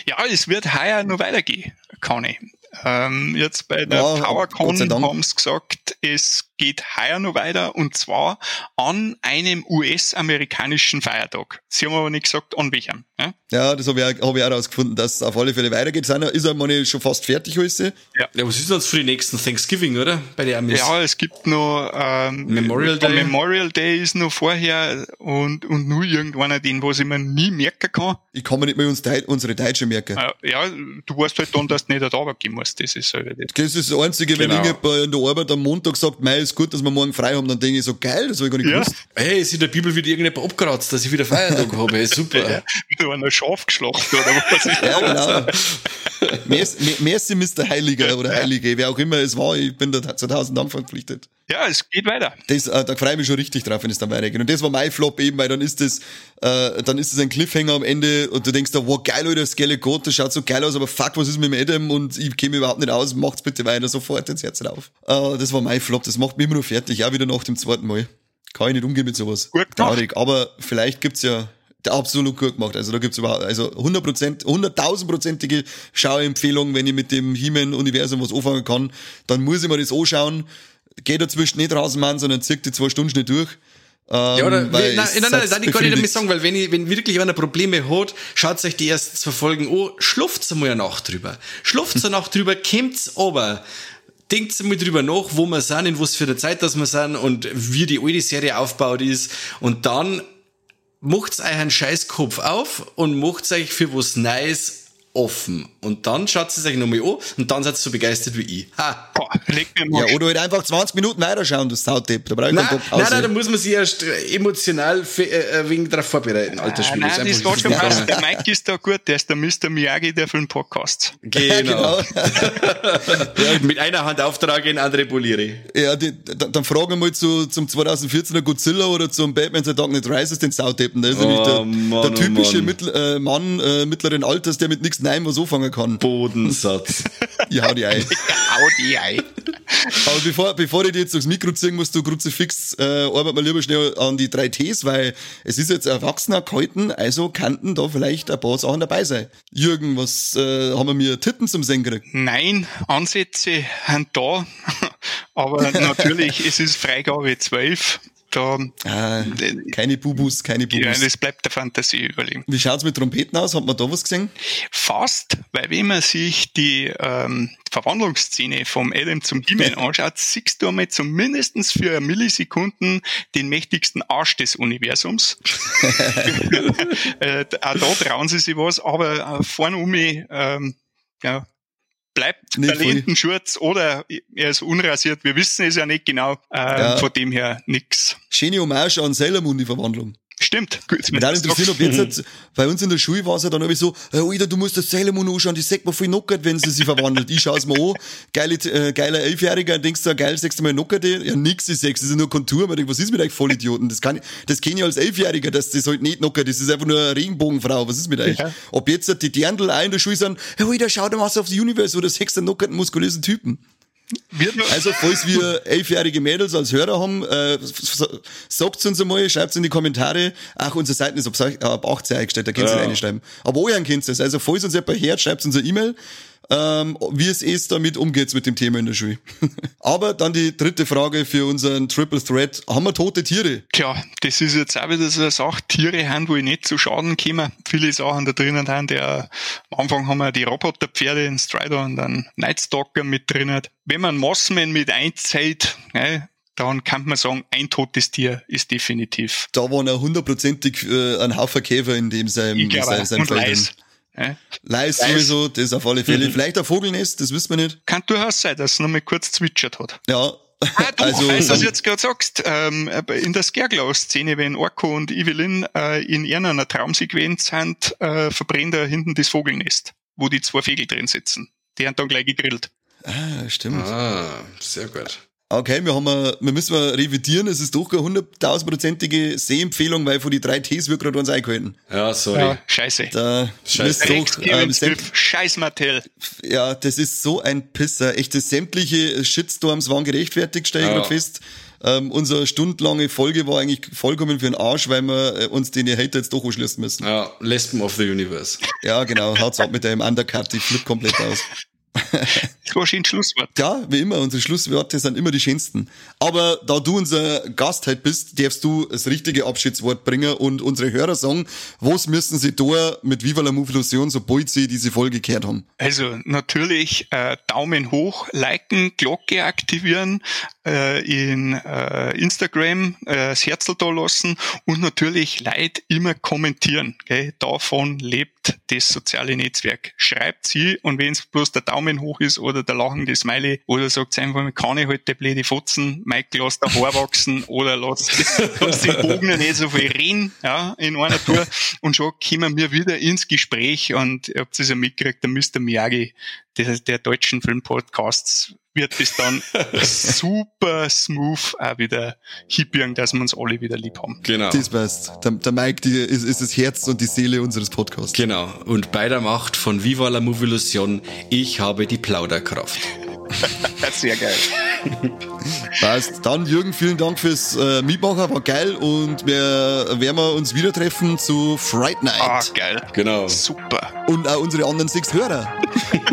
Ja, es wird heuer noch weitergehen, Conny. Ähm, jetzt bei der ja, PowerCon haben sie gesagt, es geht heuer noch weiter und zwar an einem US-amerikanischen Feiertag. Sie haben aber nicht gesagt, an welchem. Ja, ja das habe ich, auch, hab ich auch rausgefunden, dass es auf alle Fälle weitergeht. Ist ja meine schon fast fertig alles. Ja. ja, was ist das für die nächsten Thanksgiving, oder? Bei der Amis? Ja, es gibt noch ähm, Memorial Day. Memorial Day ist noch vorher und, und nur irgendeiner, den was ich mir nie merken kann. Ich kann mir nicht mehr uns, unsere Deutsche merken. Äh, ja, du weißt halt dann, dass du nicht da gehen musst. Das ist halt das. Das ist das Einzige, genau. wenn ich in der Arbeit am Montag sagt, mei, ist gut, dass wir morgen frei haben, dann denke ich so, geil, das habe ich gar nicht ja. gewusst. Hey, ist in der Bibel wieder irgendjemand abgeratzt, dass ich wieder Feiertag habe. Hey, super. Ja, wieder ein Schaf geschlachtet oder was ist Ja, genau. merci, merci, Mr. Heiliger oder Heilige, wer auch immer es war, ich bin da zu tausend Dank verpflichtet. Ja, es geht weiter. Das, äh, da freue ich mich schon richtig drauf, wenn es dann weitergeht. Und das war mein Flop eben, weil dann ist das, äh, dann ist das ein Cliffhanger am Ende und du denkst da, wow, geil, Alter, Skeleton, das schaut so geil aus, aber fuck, was ist mit dem Adam und ich käme überhaupt nicht aus, macht's bitte weiter, sofort ins Herz drauf. Äh, das war mein Flop, das macht mich immer noch fertig, auch wieder nach dem zweiten Mal. Kann ich nicht umgehen mit sowas. Gut Traurig, aber vielleicht gibt's ja absolut gut gemacht. Also da gibt's überhaupt, also 100%, 100.000-prozentige Schauempfehlung, wenn ich mit dem He-Man-Universum was anfangen kann, dann muss ich mir das anschauen geht dazwischen nicht raus, Mann, sondern zieht die zwei Stunden nicht durch. Ähm, ja, oder, weil nein, nein, nein, nein, ich kann nicht damit sagen, weil wenn, ich, wenn wirklich einer Probleme hat, schaut euch die ersten zwei Folgen an, schlaft's einmal eine Nacht drüber. Schlaft's eine Nacht drüber, kommt's aber. Denkt einmal drüber nach, wo wir sind, in was für der Zeit das wir sind und wie die alte Serie aufgebaut ist. Und dann macht's euch einen Scheißkopf auf und macht's euch für was Neues offen. Und dann schaut sie sich nochmal an und dann seid ihr so begeistert wie ich. Ha. Boah, leg mir mal. Ja, oder halt einfach 20 Minuten weiterschauen, du Sautipp. Da brauche ich nein, nein, nein, da muss man sich erst emotional für, äh, wegen darauf vorbereiten, alter Spiel. Nein, das, das schon passt. Der Mike ist da gut, der ist der Mr. Miyagi der Film-Podcast. Genau. ja, mit einer Hand auftragen, andere poliere. Ja, die, dann fragen wir mal zu, zum 2014er Godzilla oder zum Batman The Dark Knight Rises den Sauteppen. Der ist oh, nämlich der, Mann, der typische oh Mann. äh, Mann äh, mittleren Alters, der mit nichts Nein was anfangen kann. Bodensatz. ich hau die ein. hau die ein. Aber bevor, bevor ich dir jetzt aufs Mikro ziehen musst du Kruzifix, äh, arbeiten wir lieber schnell an die drei Ts, weil es ist jetzt Erwachsener gehalten, also könnten da vielleicht ein paar Sachen dabei sein. Jürgen, was äh, haben wir mir Titten zum Singen gekriegt? Nein, Ansätze sind da, aber natürlich, es ist Freigabe 12 da, ah, keine Bubus, keine Bubus. Ja, das bleibt der Fantasie überlegen. Wie schaut's mit Trompeten aus? Hat man da was gesehen? Fast, weil wenn man sich die ähm, Verwandlungsszene vom Adam zum He-Man anschaut, siehst du einmal zumindest für Millisekunden den mächtigsten Arsch des Universums. äh, auch da trauen sie sich was, aber äh, vorne um mich, ähm, ja, bleibt Nicht der. Lendenschurz oder er ist unrasiert. Wir wissen es ja nicht genau. Äh, Ja. Von dem her nix. Schöne Hommage an Sailor Moon, die Verwandlung. Stimmt. Gut, Mich würde interessieren, ob jetzt, bei uns in der Schule war es ja dann irgendwie so, äh, Alter, du musst das Sailor Moon anschauen, die sagt man voll knockert, wenn sie sich verwandelt. Ich schaue es mir an, geile, äh, geiler Elfjähriger, denkst du, geil, sechste Mal knockerte, ja nix ist sechs, das ist nur Kontur, man denkt, was ist mit euch Vollidioten? Das kann das kenne ich als Elfjähriger, dass das halt nicht knockert, das ist einfach nur eine Regenbogenfrau, was ist mit euch? Ja. Ob jetzt die Dirndl auch in der Schule sagen, hey, Alter, schau dir mal auf die Universe oder sechs der knockerten muskulösen Typen. Also, falls wir elfjährige Mädels als Hörer haben, äh, sagt uns einmal, schreibt in die Kommentare. Ach, unsere Seiten ist ab, ab 18 eingestellt, da könnt ihr ja. reinschreiben. Aber euren könnt ihr es. Also, falls uns jemand hört, schreibt uns eine E-Mail, ähm, wie es ist damit umgeht mit dem Thema in der Schule. Aber dann die dritte Frage für unseren Triple Threat. Haben wir tote Tiere? Tja, das ist jetzt auch wieder so eine Sache. Tiere haben, wo ich nicht zu Schaden komme. Viele Sachen da drinnen haben, der, am Anfang haben wir die Roboterpferde in Strider und dann Nightstalker mit drinnen. Wenn man Mossman mit einzählt, ne, dann kann man sagen, ein totes Tier ist definitiv. Da waren ja hundertprozentig äh, ein Haufen Käfer in dem sein, Ich glaube, sein, sein und Feld Leis Leis. sowieso, das auf alle Fälle. Mhm. Vielleicht ein Vogelnest, das wissen wir nicht. Kann durchaus sein, dass es noch mal kurz zwitschert hat. Ja. Ah, du, also, weil du das ähm, jetzt gerade sagst, ähm, in der Scareglass-Szene, wenn Orko und Evelyn äh, in irgendeiner Traumsequenz sind, äh, verbrennt er hinten das Vogelnest, wo die zwei Vögel drin sitzen. Die haben dann gleich gegrillt. ah, stimmt. Ah, sehr gut. Okay, wir haben, äh, wir müssen mal revidieren. Es ist doch keine hunderttausendprozentige Sehempfehlung, weil von die drei Ts wird gerade uns eingehalten. Ja, sorry. Ja, scheiße. Da Scheiße. doch, ähm, Scheiß Mattel. ja, das ist so ein Pisser. Echte sämtliche Shitstorms waren gerechtfertigt, stelle ich Ja. fest. Ähm, unsere stundenlange Folge war eigentlich vollkommen für den Arsch, weil wir äh, uns den Hater jetzt doch anschließen müssen. Ja, Lesben of the Universe. Ja, genau. Haut's ab mit deinem Undercut. Ich flipp komplett aus. Das war schon ein Schlusswort. Ja, wie immer, unsere Schlussworte sind immer die schönsten. Aber da du unser Gast halt bist, darfst du das richtige Abschiedswort bringen und unsere Hörer sagen, was müssen sie da mit Viva la Movilusion, sobald sie diese Folge gehört haben? Also natürlich äh, Daumen hoch, liken, Glocke aktivieren, äh, in äh, Instagram äh, das Herzl da lassen und natürlich Leid immer kommentieren. Gell? Davon lebt das soziale Netzwerk. Schreibt sie und wenn es bloß der Daumen hoch ist oder der lachende Smiley oder sagt einfach, kann ich halt die blöde Fotzen, Michael lass der Haar wachsen oder lass, lass den Bogen nicht so viel reden, ja, in einer Tour und schon kommen wir wieder ins Gespräch und ihr habt es ja mitgekriegt, der Mr. Miyagi, der, der deutschen Filmpodcasts, wird bis dann super smooth auch wieder hinbirgen, dass wir uns alle wieder lieb haben. Genau. Das passt. Der, der Mike die ist, ist das Herz und die Seele unseres Podcasts. Genau. Und bei der Macht von Viva la Movilusion, ich habe die Plauderkraft. Sehr geil. Passt. Dann, Jürgen, vielen Dank fürs äh, Mitmachen, war geil und wir werden wir uns wieder treffen zu Fright Night. Ah, geil. Genau. Super. Und auch unsere anderen sechs Hörer.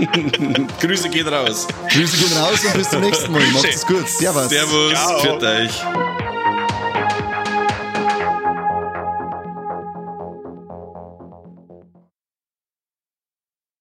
Grüße gehen raus. Grüße gehen raus und bis zum nächsten Mal. Macht's es gut. Servus. Servus. Ciao. Pfiat euch.